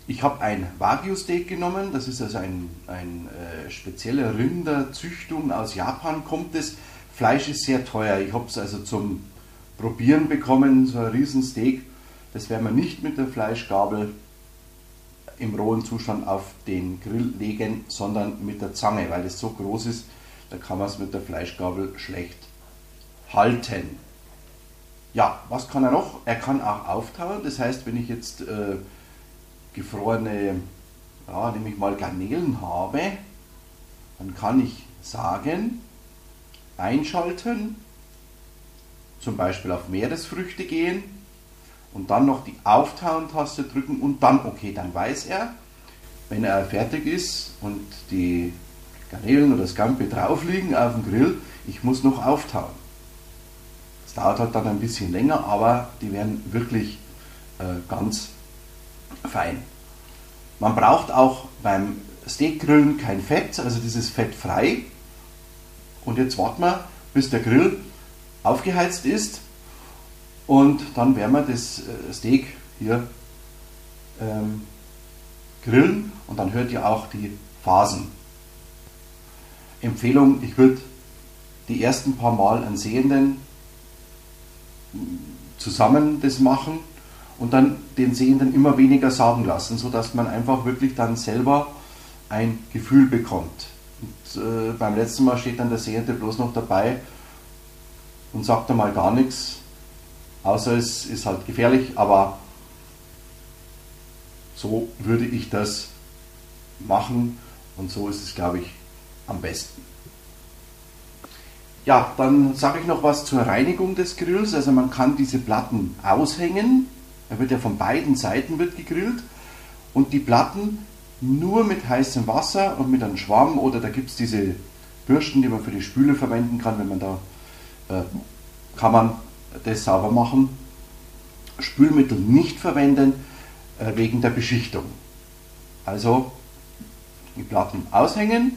Ich habe ein Wagyu-Steak genommen, das ist also ein, ein äh, spezieller Rinderzüchtung aus Japan, kommt es. Fleisch ist sehr teuer. Ich habe es also zum Probieren bekommen, so ein Riesensteak. Das werden wir nicht mit der Fleischgabel im rohen Zustand auf den Grill legen, sondern mit der Zange, weil es so groß ist, da kann man es mit der Fleischgabel schlecht halten. Ja, was kann er noch? Er kann auch auftauen, das heißt, wenn ich jetzt äh, gefrorene, ja, nämlich mal Garnelen habe, dann kann ich sagen, einschalten, zum Beispiel auf Meeresfrüchte gehen und dann noch die Auftauen-Taste drücken und dann okay, dann weiß er, wenn er fertig ist und die Garnelen oder Scampi drauf liegen auf dem Grill, ich muss noch auftauen. Es dauert halt dann ein bisschen länger, aber die werden wirklich äh, ganz fein. Man braucht auch beim Steakgrillen kein Fett, also dieses Fett frei. Und jetzt warten wir, bis der Grill aufgeheizt ist. Und dann werden wir das äh, Steak hier ähm, grillen und dann hört ihr auch die Phasen. Empfehlung, ich würde die ersten paar Mal einen Sehenden zusammen das machen und dann den Sehenden immer weniger sagen lassen, sodass man einfach wirklich dann selber ein Gefühl bekommt. Und, äh, beim letzten Mal steht dann der Sehende bloß noch dabei und sagt einmal gar nichts, außer es ist halt gefährlich, aber so würde ich das machen Und so ist es, glaube ich, am besten. Ja, dann sage ich noch was zur Reinigung des Grills. Also man kann diese Platten aushängen. Er wird ja von beiden Seiten wird gegrillt. Und die Platten nur mit heißem Wasser und mit einem Schwamm oder da gibt es diese Bürsten, die man für die Spüle verwenden kann, wenn man da kann man das sauber machen. Spülmittel nicht verwenden äh, wegen der Beschichtung. Also die Platten aushängen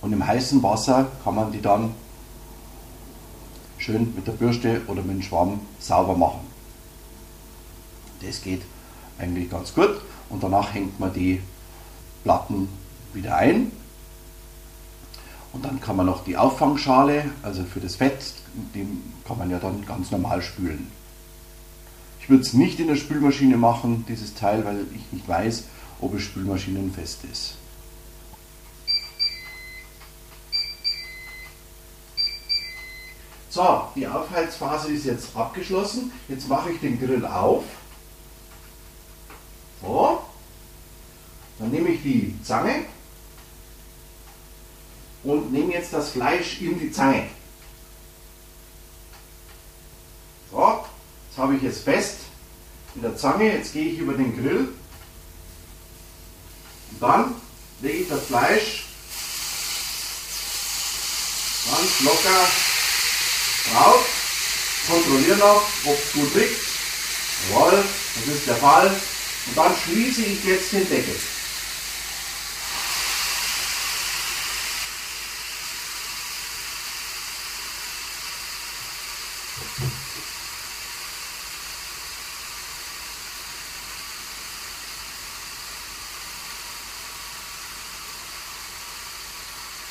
und im heißen Wasser kann man die dann schön mit der Bürste oder mit dem Schwamm sauber machen. Das geht eigentlich ganz gut und danach hängt man die Platten wieder ein und dann kann man noch die Auffangschale, also für das Fett, die kann man ja dann ganz normal spülen. Ich würde es nicht in der Spülmaschine machen, dieses Teil, weil ich nicht weiß, ob es spülmaschinenfest ist. So, die Aufheizphase ist jetzt abgeschlossen. Jetzt mache ich den Grill auf. So. Dann nehme ich die Zange und nehme jetzt das Fleisch in die Zange. So, das habe ich jetzt fest in der Zange. Jetzt gehe ich über den Grill. Und dann lege ich das Fleisch ganz locker drauf. Kontrolliere noch, ob es gut liegt. Jawohl, das ist der Fall. Und dann schließe ich jetzt den Deckel.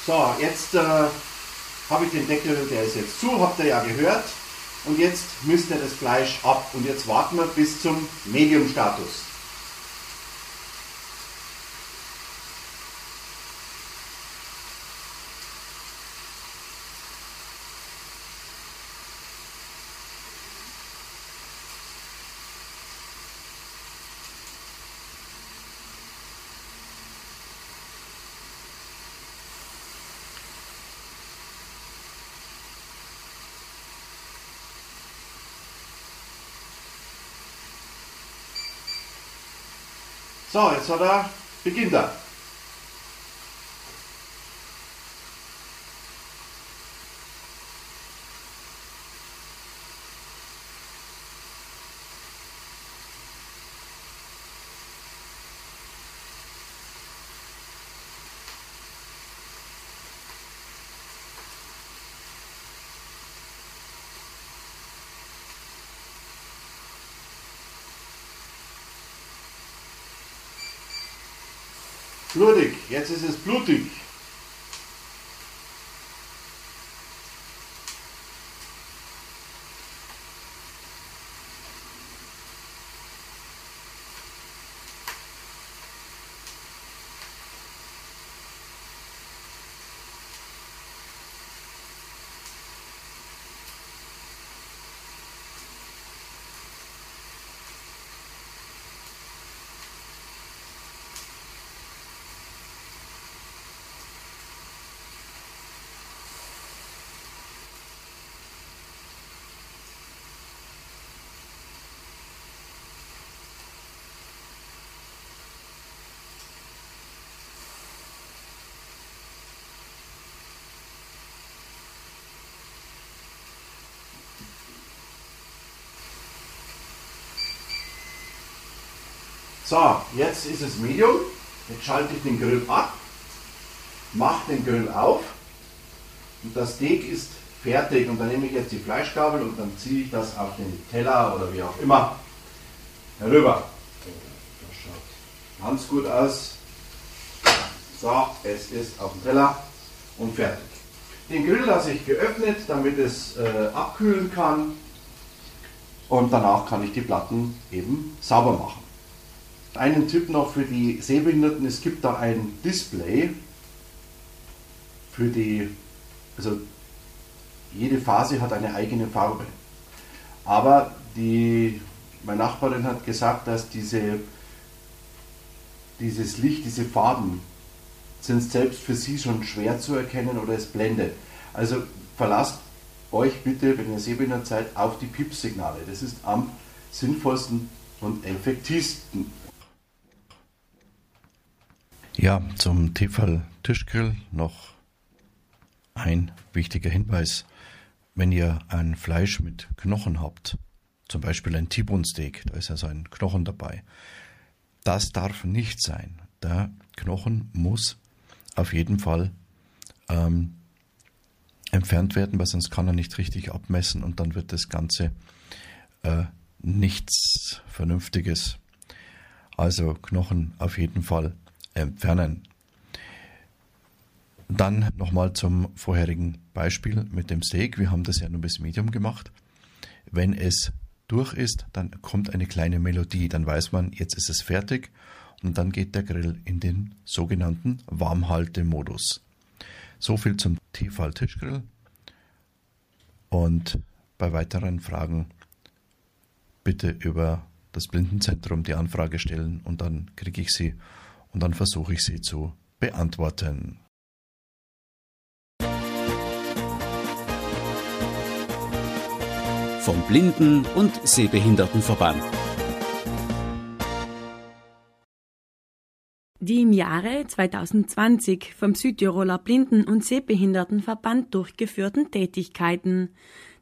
So, jetzt äh, habe ich den Deckel, der ist jetzt zu, habt ihr ja gehört. Und jetzt müsst ihr das Fleisch ab. Und jetzt warten wir bis zum Medium-Status. So, jetzt hat er, beginnt er. Blutig, jetzt ist es blutig. So, jetzt ist es Medium. Jetzt schalte ich den Grill ab, mache den Grill auf und das Steak ist fertig. Und dann nehme ich jetzt die Fleischgabel und dann ziehe ich das auf den Teller oder wie auch immer herüber. Das schaut ganz gut aus. So, es ist auf dem Teller und fertig. Den Grill lasse ich geöffnet, damit es äh, abkühlen kann. Und danach kann ich die Platten eben sauber machen. Einen Tipp noch für die Sehbehinderten, es gibt da ein Display für die, also jede Phase hat eine eigene Farbe. Aber die, meine Nachbarin hat gesagt, dass diese dieses Licht, diese Farben sind selbst für Sie schon schwer zu erkennen oder es blendet. Also verlasst euch bitte, wenn ihr sehbehindert seid, auf die PIP-Signale. Das ist am sinnvollsten und effektivsten. Ja, zum Tefal Tischgrill noch ein wichtiger Hinweis. Wenn ihr ein Fleisch mit Knochen habt, zum Beispiel ein T-Bone Steak, da ist ja so ein Knochen dabei, das darf nicht sein. Der Knochen muss auf jeden Fall ähm, entfernt werden, weil sonst kann er nicht richtig abmessen und dann wird das Ganze äh, nichts Vernünftiges. Also Knochen auf jeden Fall entfernen. Dann nochmal zum vorherigen Beispiel mit dem Steak. Wir haben das ja nur bis Medium gemacht. Wenn es durch ist, dann kommt eine kleine Melodie. Dann weiß man, jetzt ist es fertig und dann geht der Grill in den sogenannten Warmhaltemodus. So viel zum Tefal-Tischgrill. Und bei weiteren Fragen bitte über das Blindenzentrum die Anfrage stellen und dann kriege ich sie und dann versuche ich sie zu beantworten. Vom Blinden- und Sehbehindertenverband. Die im Jahre 2020 vom Südtiroler Blinden- und Sehbehindertenverband durchgeführten Tätigkeiten.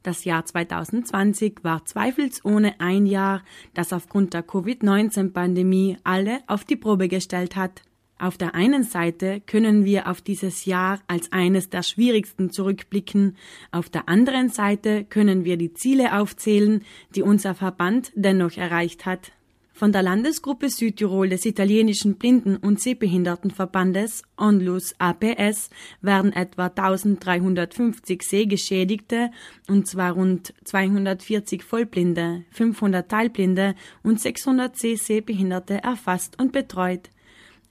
Das Jahr 2020 war zweifelsohne ein Jahr, das aufgrund der Covid-19-Pandemie alle auf die Probe gestellt hat. Auf der einen Seite können wir auf dieses Jahr als eines der schwierigsten zurückblicken, auf der anderen Seite können wir die Ziele aufzählen, die unser Verband dennoch erreicht hat. Von der Landesgruppe Südtirol des italienischen Blinden- und Sehbehindertenverbandes Onlus APS werden etwa 1350 Sehgeschädigte, und zwar rund 240 Vollblinde, 500 Teilblinde und 600 Sehbehinderte erfasst und betreut.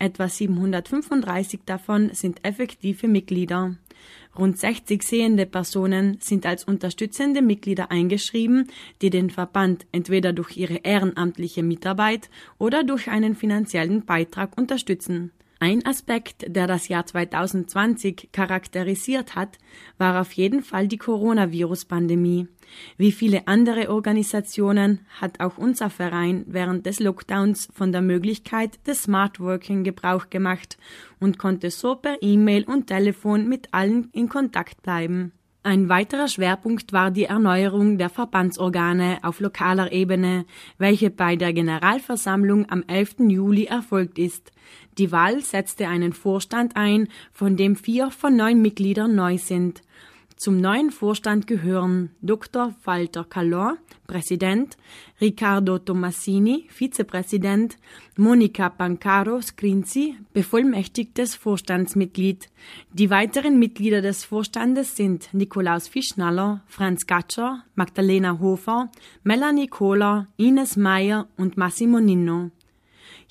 Etwa 735 davon sind effektive Mitglieder. Rund 60 sehende Personen sind als unterstützende Mitglieder eingeschrieben, die den Verband entweder durch ihre ehrenamtliche Mitarbeit oder durch einen finanziellen Beitrag unterstützen. Ein Aspekt, der das Jahr 2020 charakterisiert hat, war auf jeden Fall die Coronavirus-Pandemie. Wie viele andere Organisationen hat auch unser Verein während des Lockdowns von der Möglichkeit des Smart Working Gebrauch gemacht und konnte so per E-Mail und Telefon mit allen in Kontakt bleiben. Ein weiterer Schwerpunkt war die Erneuerung der Verbandsorgane auf lokaler Ebene, welche bei der Generalversammlung am 11. Juli erfolgt ist. Die Wahl setzte einen Vorstand ein, von dem vier von neun Mitgliedern neu sind. Zum neuen Vorstand gehören Dr. Walter Callor, Präsident, Riccardo Tomassini, Vizepräsident, Monika Pancaro Scrinzi, bevollmächtigtes Vorstandsmitglied. Die weiteren Mitglieder des Vorstandes sind Nikolaus Fischnaller, Franz Gatscher, Magdalena Hofer, Melanie Kohler, Ines Meyer und Massimo Ninno.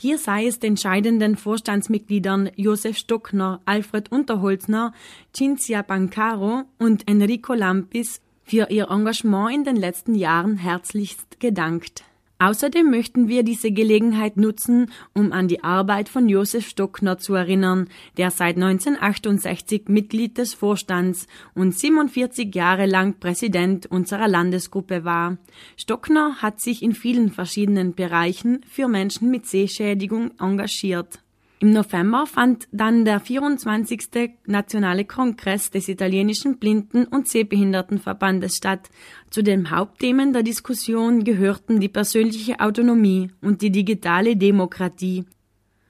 Hier sei es den scheidenden Vorstandsmitgliedern Josef Stockner, Alfred Unterholzner, Cinzia Bancaro und Enrico Lampis für ihr Engagement in den letzten Jahren herzlichst gedankt. Außerdem möchten wir diese Gelegenheit nutzen, um an die Arbeit von Josef Stockner zu erinnern, der seit 1968 Mitglied des Vorstands und 47 Jahre lang Präsident unserer Landesgruppe war. Stockner hat sich in vielen verschiedenen Bereichen für Menschen mit Sehschädigung engagiert. Im November fand dann der 24. Nationale Kongress des italienischen Blinden- und Sehbehindertenverbandes statt. Zu den Hauptthemen der Diskussion gehörten die persönliche Autonomie und die digitale Demokratie.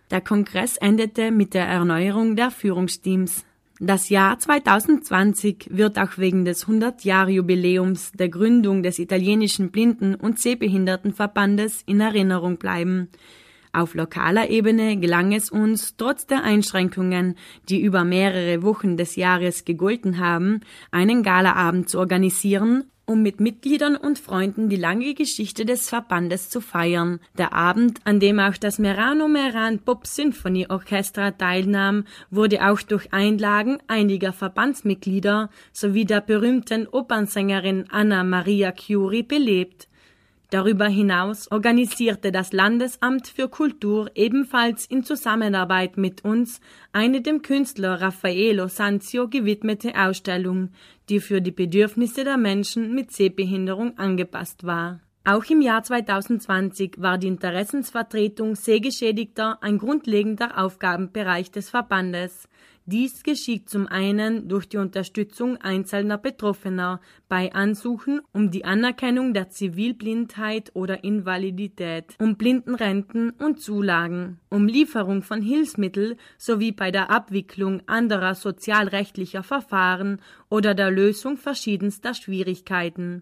Der Kongress endete mit der Erneuerung der Führungsteams. Das Jahr 2020 wird auch wegen des 100-Jahr-Jubiläums der Gründung des italienischen Blinden- und Sehbehindertenverbandes in Erinnerung bleiben. Auf lokaler Ebene gelang es uns, trotz der Einschränkungen, die über mehrere Wochen des Jahres gegolten haben, einen Galaabend zu organisieren, um mit Mitgliedern und Freunden die lange Geschichte des Verbandes zu feiern. Der Abend, an dem auch das Merano Meran Pop Symphony Orchestra teilnahm, wurde auch durch Einlagen einiger Verbandsmitglieder sowie der berühmten Opernsängerin Anna Maria Curie belebt. Darüber hinaus organisierte das Landesamt für Kultur ebenfalls in Zusammenarbeit mit uns eine dem Künstler Raffaello Sanzio gewidmete Ausstellung, die für die Bedürfnisse der Menschen mit Sehbehinderung angepasst war. Auch im Jahr 2020 war die Interessensvertretung Sehgeschädigter ein grundlegender Aufgabenbereich des Verbandes. Dies geschieht zum einen durch die Unterstützung einzelner Betroffener bei Ansuchen um die Anerkennung der Zivilblindheit oder Invalidität, um Blindenrenten und Zulagen, um Lieferung von Hilfsmitteln sowie bei der Abwicklung anderer sozialrechtlicher Verfahren oder der Lösung verschiedenster Schwierigkeiten.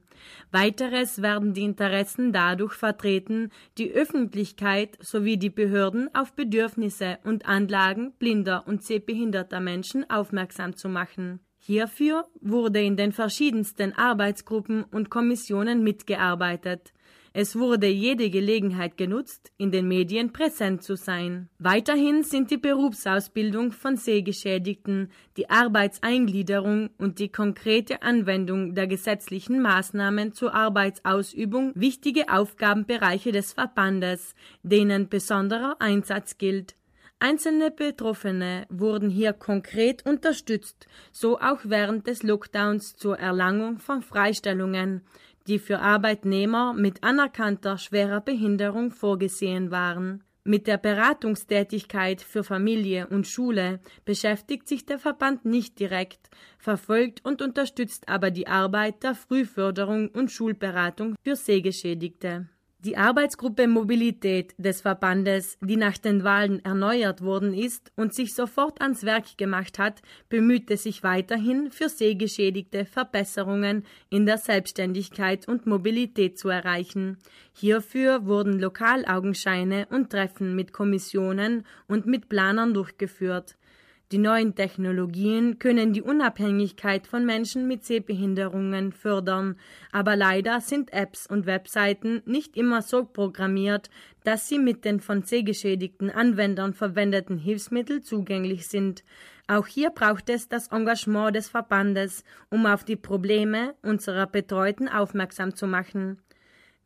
Weiteres werden die Interessen dadurch vertreten, die Öffentlichkeit sowie die Behörden auf Bedürfnisse und Anlagen blinder und sehbehinderter Menschen aufmerksam zu machen. Hierfür wurde in den verschiedensten Arbeitsgruppen und Kommissionen mitgearbeitet. Es wurde jede Gelegenheit genutzt, in den Medien präsent zu sein. Weiterhin sind die Berufsausbildung von Sehgeschädigten, die Arbeitseingliederung und die konkrete Anwendung der gesetzlichen Maßnahmen zur Arbeitsausübung wichtige Aufgabenbereiche des Verbandes, denen besonderer Einsatz gilt. Einzelne Betroffene wurden hier konkret unterstützt, so auch während des Lockdowns zur Erlangung von Freistellungen, die für Arbeitnehmer mit anerkannter schwerer Behinderung vorgesehen waren. Mit der Beratungstätigkeit für Familie und Schule beschäftigt sich der Verband nicht direkt, verfolgt und unterstützt aber die Arbeit der Frühförderung und Schulberatung für Sehgeschädigte. Die Arbeitsgruppe Mobilität des Verbandes, die nach den Wahlen erneuert worden ist und sich sofort ans Werk gemacht hat, bemühte sich weiterhin für Sehgeschädigte Verbesserungen in der Selbstständigkeit und Mobilität zu erreichen. Hierfür wurden Lokalaugenscheine und Treffen mit Kommissionen und mit Planern durchgeführt. Die neuen Technologien können die Unabhängigkeit von Menschen mit Sehbehinderungen fördern, aber leider sind Apps und Webseiten nicht immer so programmiert, dass sie mit den von sehgeschädigten Anwendern verwendeten Hilfsmitteln zugänglich sind. Auch hier braucht es das Engagement des Verbandes, um auf die Probleme unserer Betreuten aufmerksam zu machen.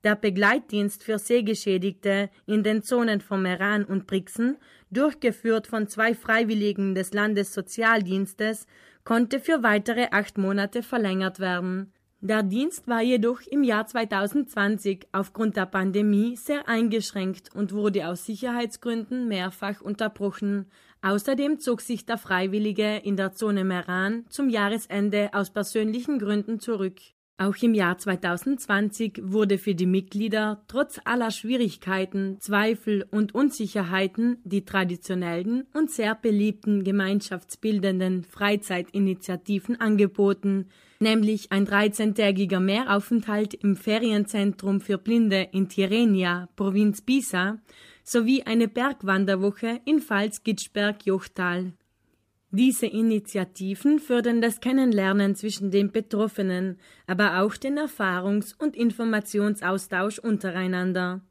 Der Begleitdienst für Sehgeschädigte in den Zonen von Meran und Brixen durchgeführt von zwei Freiwilligen des Landessozialdienstes, konnte für weitere acht Monate verlängert werden. Der Dienst war jedoch im Jahr 2020 aufgrund der Pandemie sehr eingeschränkt und wurde aus Sicherheitsgründen mehrfach unterbrochen. Außerdem zog sich der Freiwillige in der Zone Meran zum Jahresende aus persönlichen Gründen zurück. Auch im Jahr 2020 wurde für die Mitglieder trotz aller Schwierigkeiten, Zweifel und Unsicherheiten die traditionellen und sehr beliebten gemeinschaftsbildenden Freizeitinitiativen angeboten, nämlich ein 13-tägiger Mehraufenthalt im Ferienzentrum für Blinde in Tirrenia, Provinz Pisa, sowie eine Bergwanderwoche in Pfalz-Gitschberg-Jochtal. Diese Initiativen fördern das Kennenlernen zwischen den Betroffenen, aber auch den Erfahrungs- und Informationsaustausch untereinander.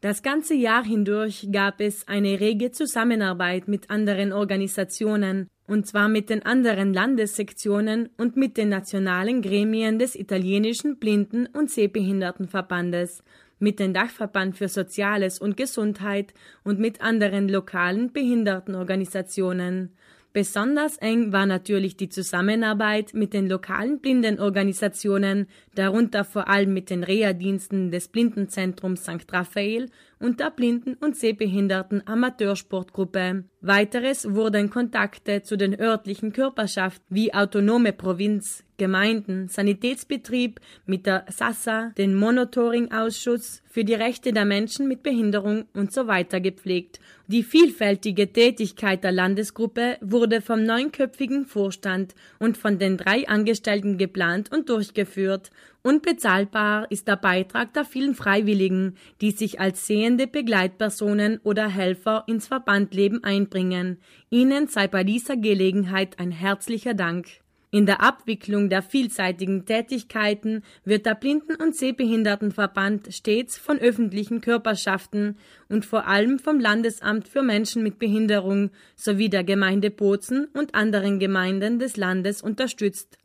Das ganze Jahr hindurch gab es eine rege Zusammenarbeit mit anderen Organisationen, und zwar mit den anderen Landessektionen und mit den nationalen Gremien des italienischen Blinden- und Sehbehindertenverbandes, mit dem Dachverband für Soziales und Gesundheit und mit anderen lokalen Behindertenorganisationen. Besonders eng war natürlich die Zusammenarbeit mit den lokalen Blindenorganisationen, darunter vor allem mit den Reha-Diensten des Blindenzentrums St. Raphael und der Blinden- und Sehbehinderten Amateursportgruppe. Weiteres wurden Kontakte zu den örtlichen Körperschaften wie Autonome Provinz, Gemeinden, Sanitätsbetrieb mit der SASSA, den Monitoring-Ausschuss für die Rechte der Menschen mit Behinderung und so weiter gepflegt. Die vielfältige Tätigkeit der Landesgruppe wurde vom neunköpfigen Vorstand und von den drei Angestellten geplant und durchgeführt Unbezahlbar ist der Beitrag der vielen Freiwilligen, die sich als sehende Begleitpersonen oder Helfer ins Verbandleben einbringen. Ihnen sei bei dieser Gelegenheit ein herzlicher Dank. In der Abwicklung der vielseitigen Tätigkeiten wird der Blinden- und Sehbehindertenverband stets von öffentlichen Körperschaften und vor allem vom Landesamt für Menschen mit Behinderung sowie der Gemeinde Bozen und anderen Gemeinden des Landes unterstützt.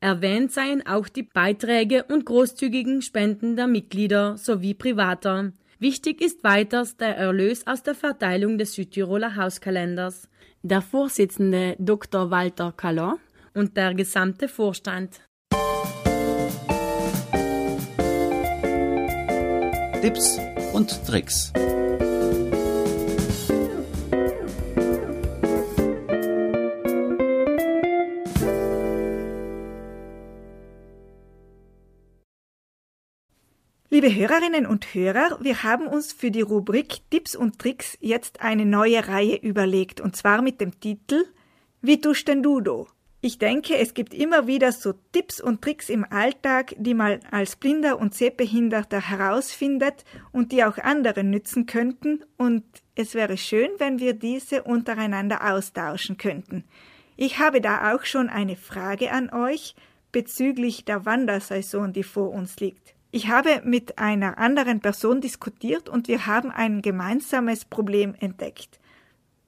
Erwähnt seien auch die Beiträge und großzügigen Spenden der Mitglieder sowie Privater. Wichtig ist weiters der Erlös aus der Verteilung des Südtiroler Hauskalenders. Der Vorsitzende Dr. Walter Callon und der gesamte Vorstand. Tipps und Tricks. Liebe Hörerinnen und Hörer, wir haben uns für die Rubrik Tipps und Tricks jetzt eine neue Reihe überlegt, und zwar mit dem Titel Wie tust denn du do? Ich denke, es gibt immer wieder so Tipps und Tricks im Alltag, die man als Blinder und Sehbehinderter herausfindet und die auch anderen nützen könnten, und es wäre schön, wenn wir diese untereinander austauschen könnten. Ich habe da auch schon eine Frage an euch bezüglich der Wandersaison, die vor uns liegt. Ich habe mit einer anderen Person diskutiert und wir haben ein gemeinsames Problem entdeckt.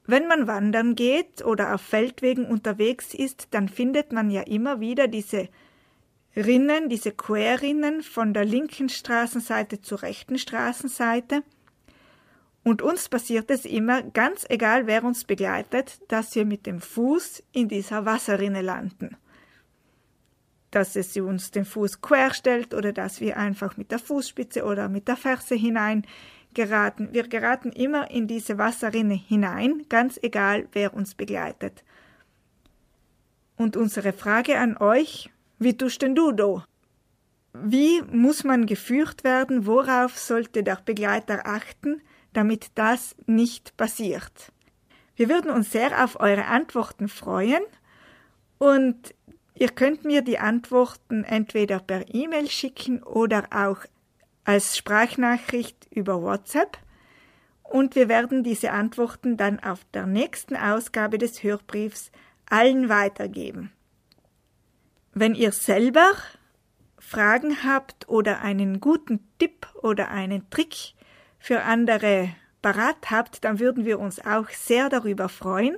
Wenn man wandern geht oder auf Feldwegen unterwegs ist, dann findet man ja immer wieder diese Rinnen, diese Querrinnen von der linken Straßenseite zur rechten Straßenseite. Und uns passiert es immer, ganz egal wer uns begleitet, dass wir mit dem Fuß in dieser Wasserrinne landen dass es uns den Fuß quer stellt oder dass wir einfach mit der Fußspitze oder mit der Ferse hinein geraten. Wir geraten immer in diese Wasserrinne hinein, ganz egal wer uns begleitet. Und unsere Frage an euch, wie tust denn du do? Wie muss man geführt werden? Worauf sollte der Begleiter achten, damit das nicht passiert? Wir würden uns sehr auf eure Antworten freuen und Ihr könnt mir die Antworten entweder per E-Mail schicken oder auch als Sprachnachricht über WhatsApp und wir werden diese Antworten dann auf der nächsten Ausgabe des Hörbriefs allen weitergeben. Wenn ihr selber Fragen habt oder einen guten Tipp oder einen Trick für andere parat habt, dann würden wir uns auch sehr darüber freuen.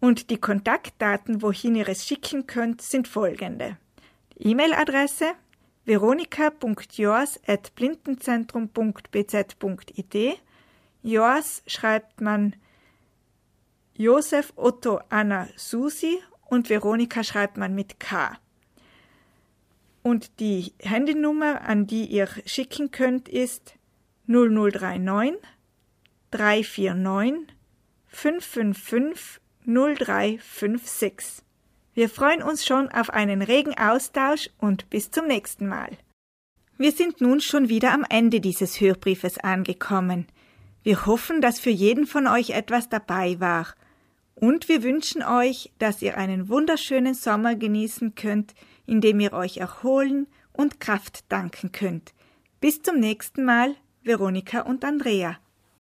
Und die Kontaktdaten, wohin ihr es schicken könnt, sind folgende. E-Mail-Adresse veronika.joas.blindenzentrum.bz.it Joas schreibt man Josef Otto Anna Susi und Veronika schreibt man mit K. Und die Handynummer, an die ihr schicken könnt, ist 0039 349 555 0356. Wir freuen uns schon auf einen regen Austausch und bis zum nächsten Mal. Wir sind nun schon wieder am Ende dieses Hörbriefes angekommen. Wir hoffen, dass für jeden von euch etwas dabei war. Und wir wünschen euch, dass ihr einen wunderschönen Sommer genießen könnt, indem ihr euch erholen und Kraft danken könnt. Bis zum nächsten Mal, Veronika und Andrea.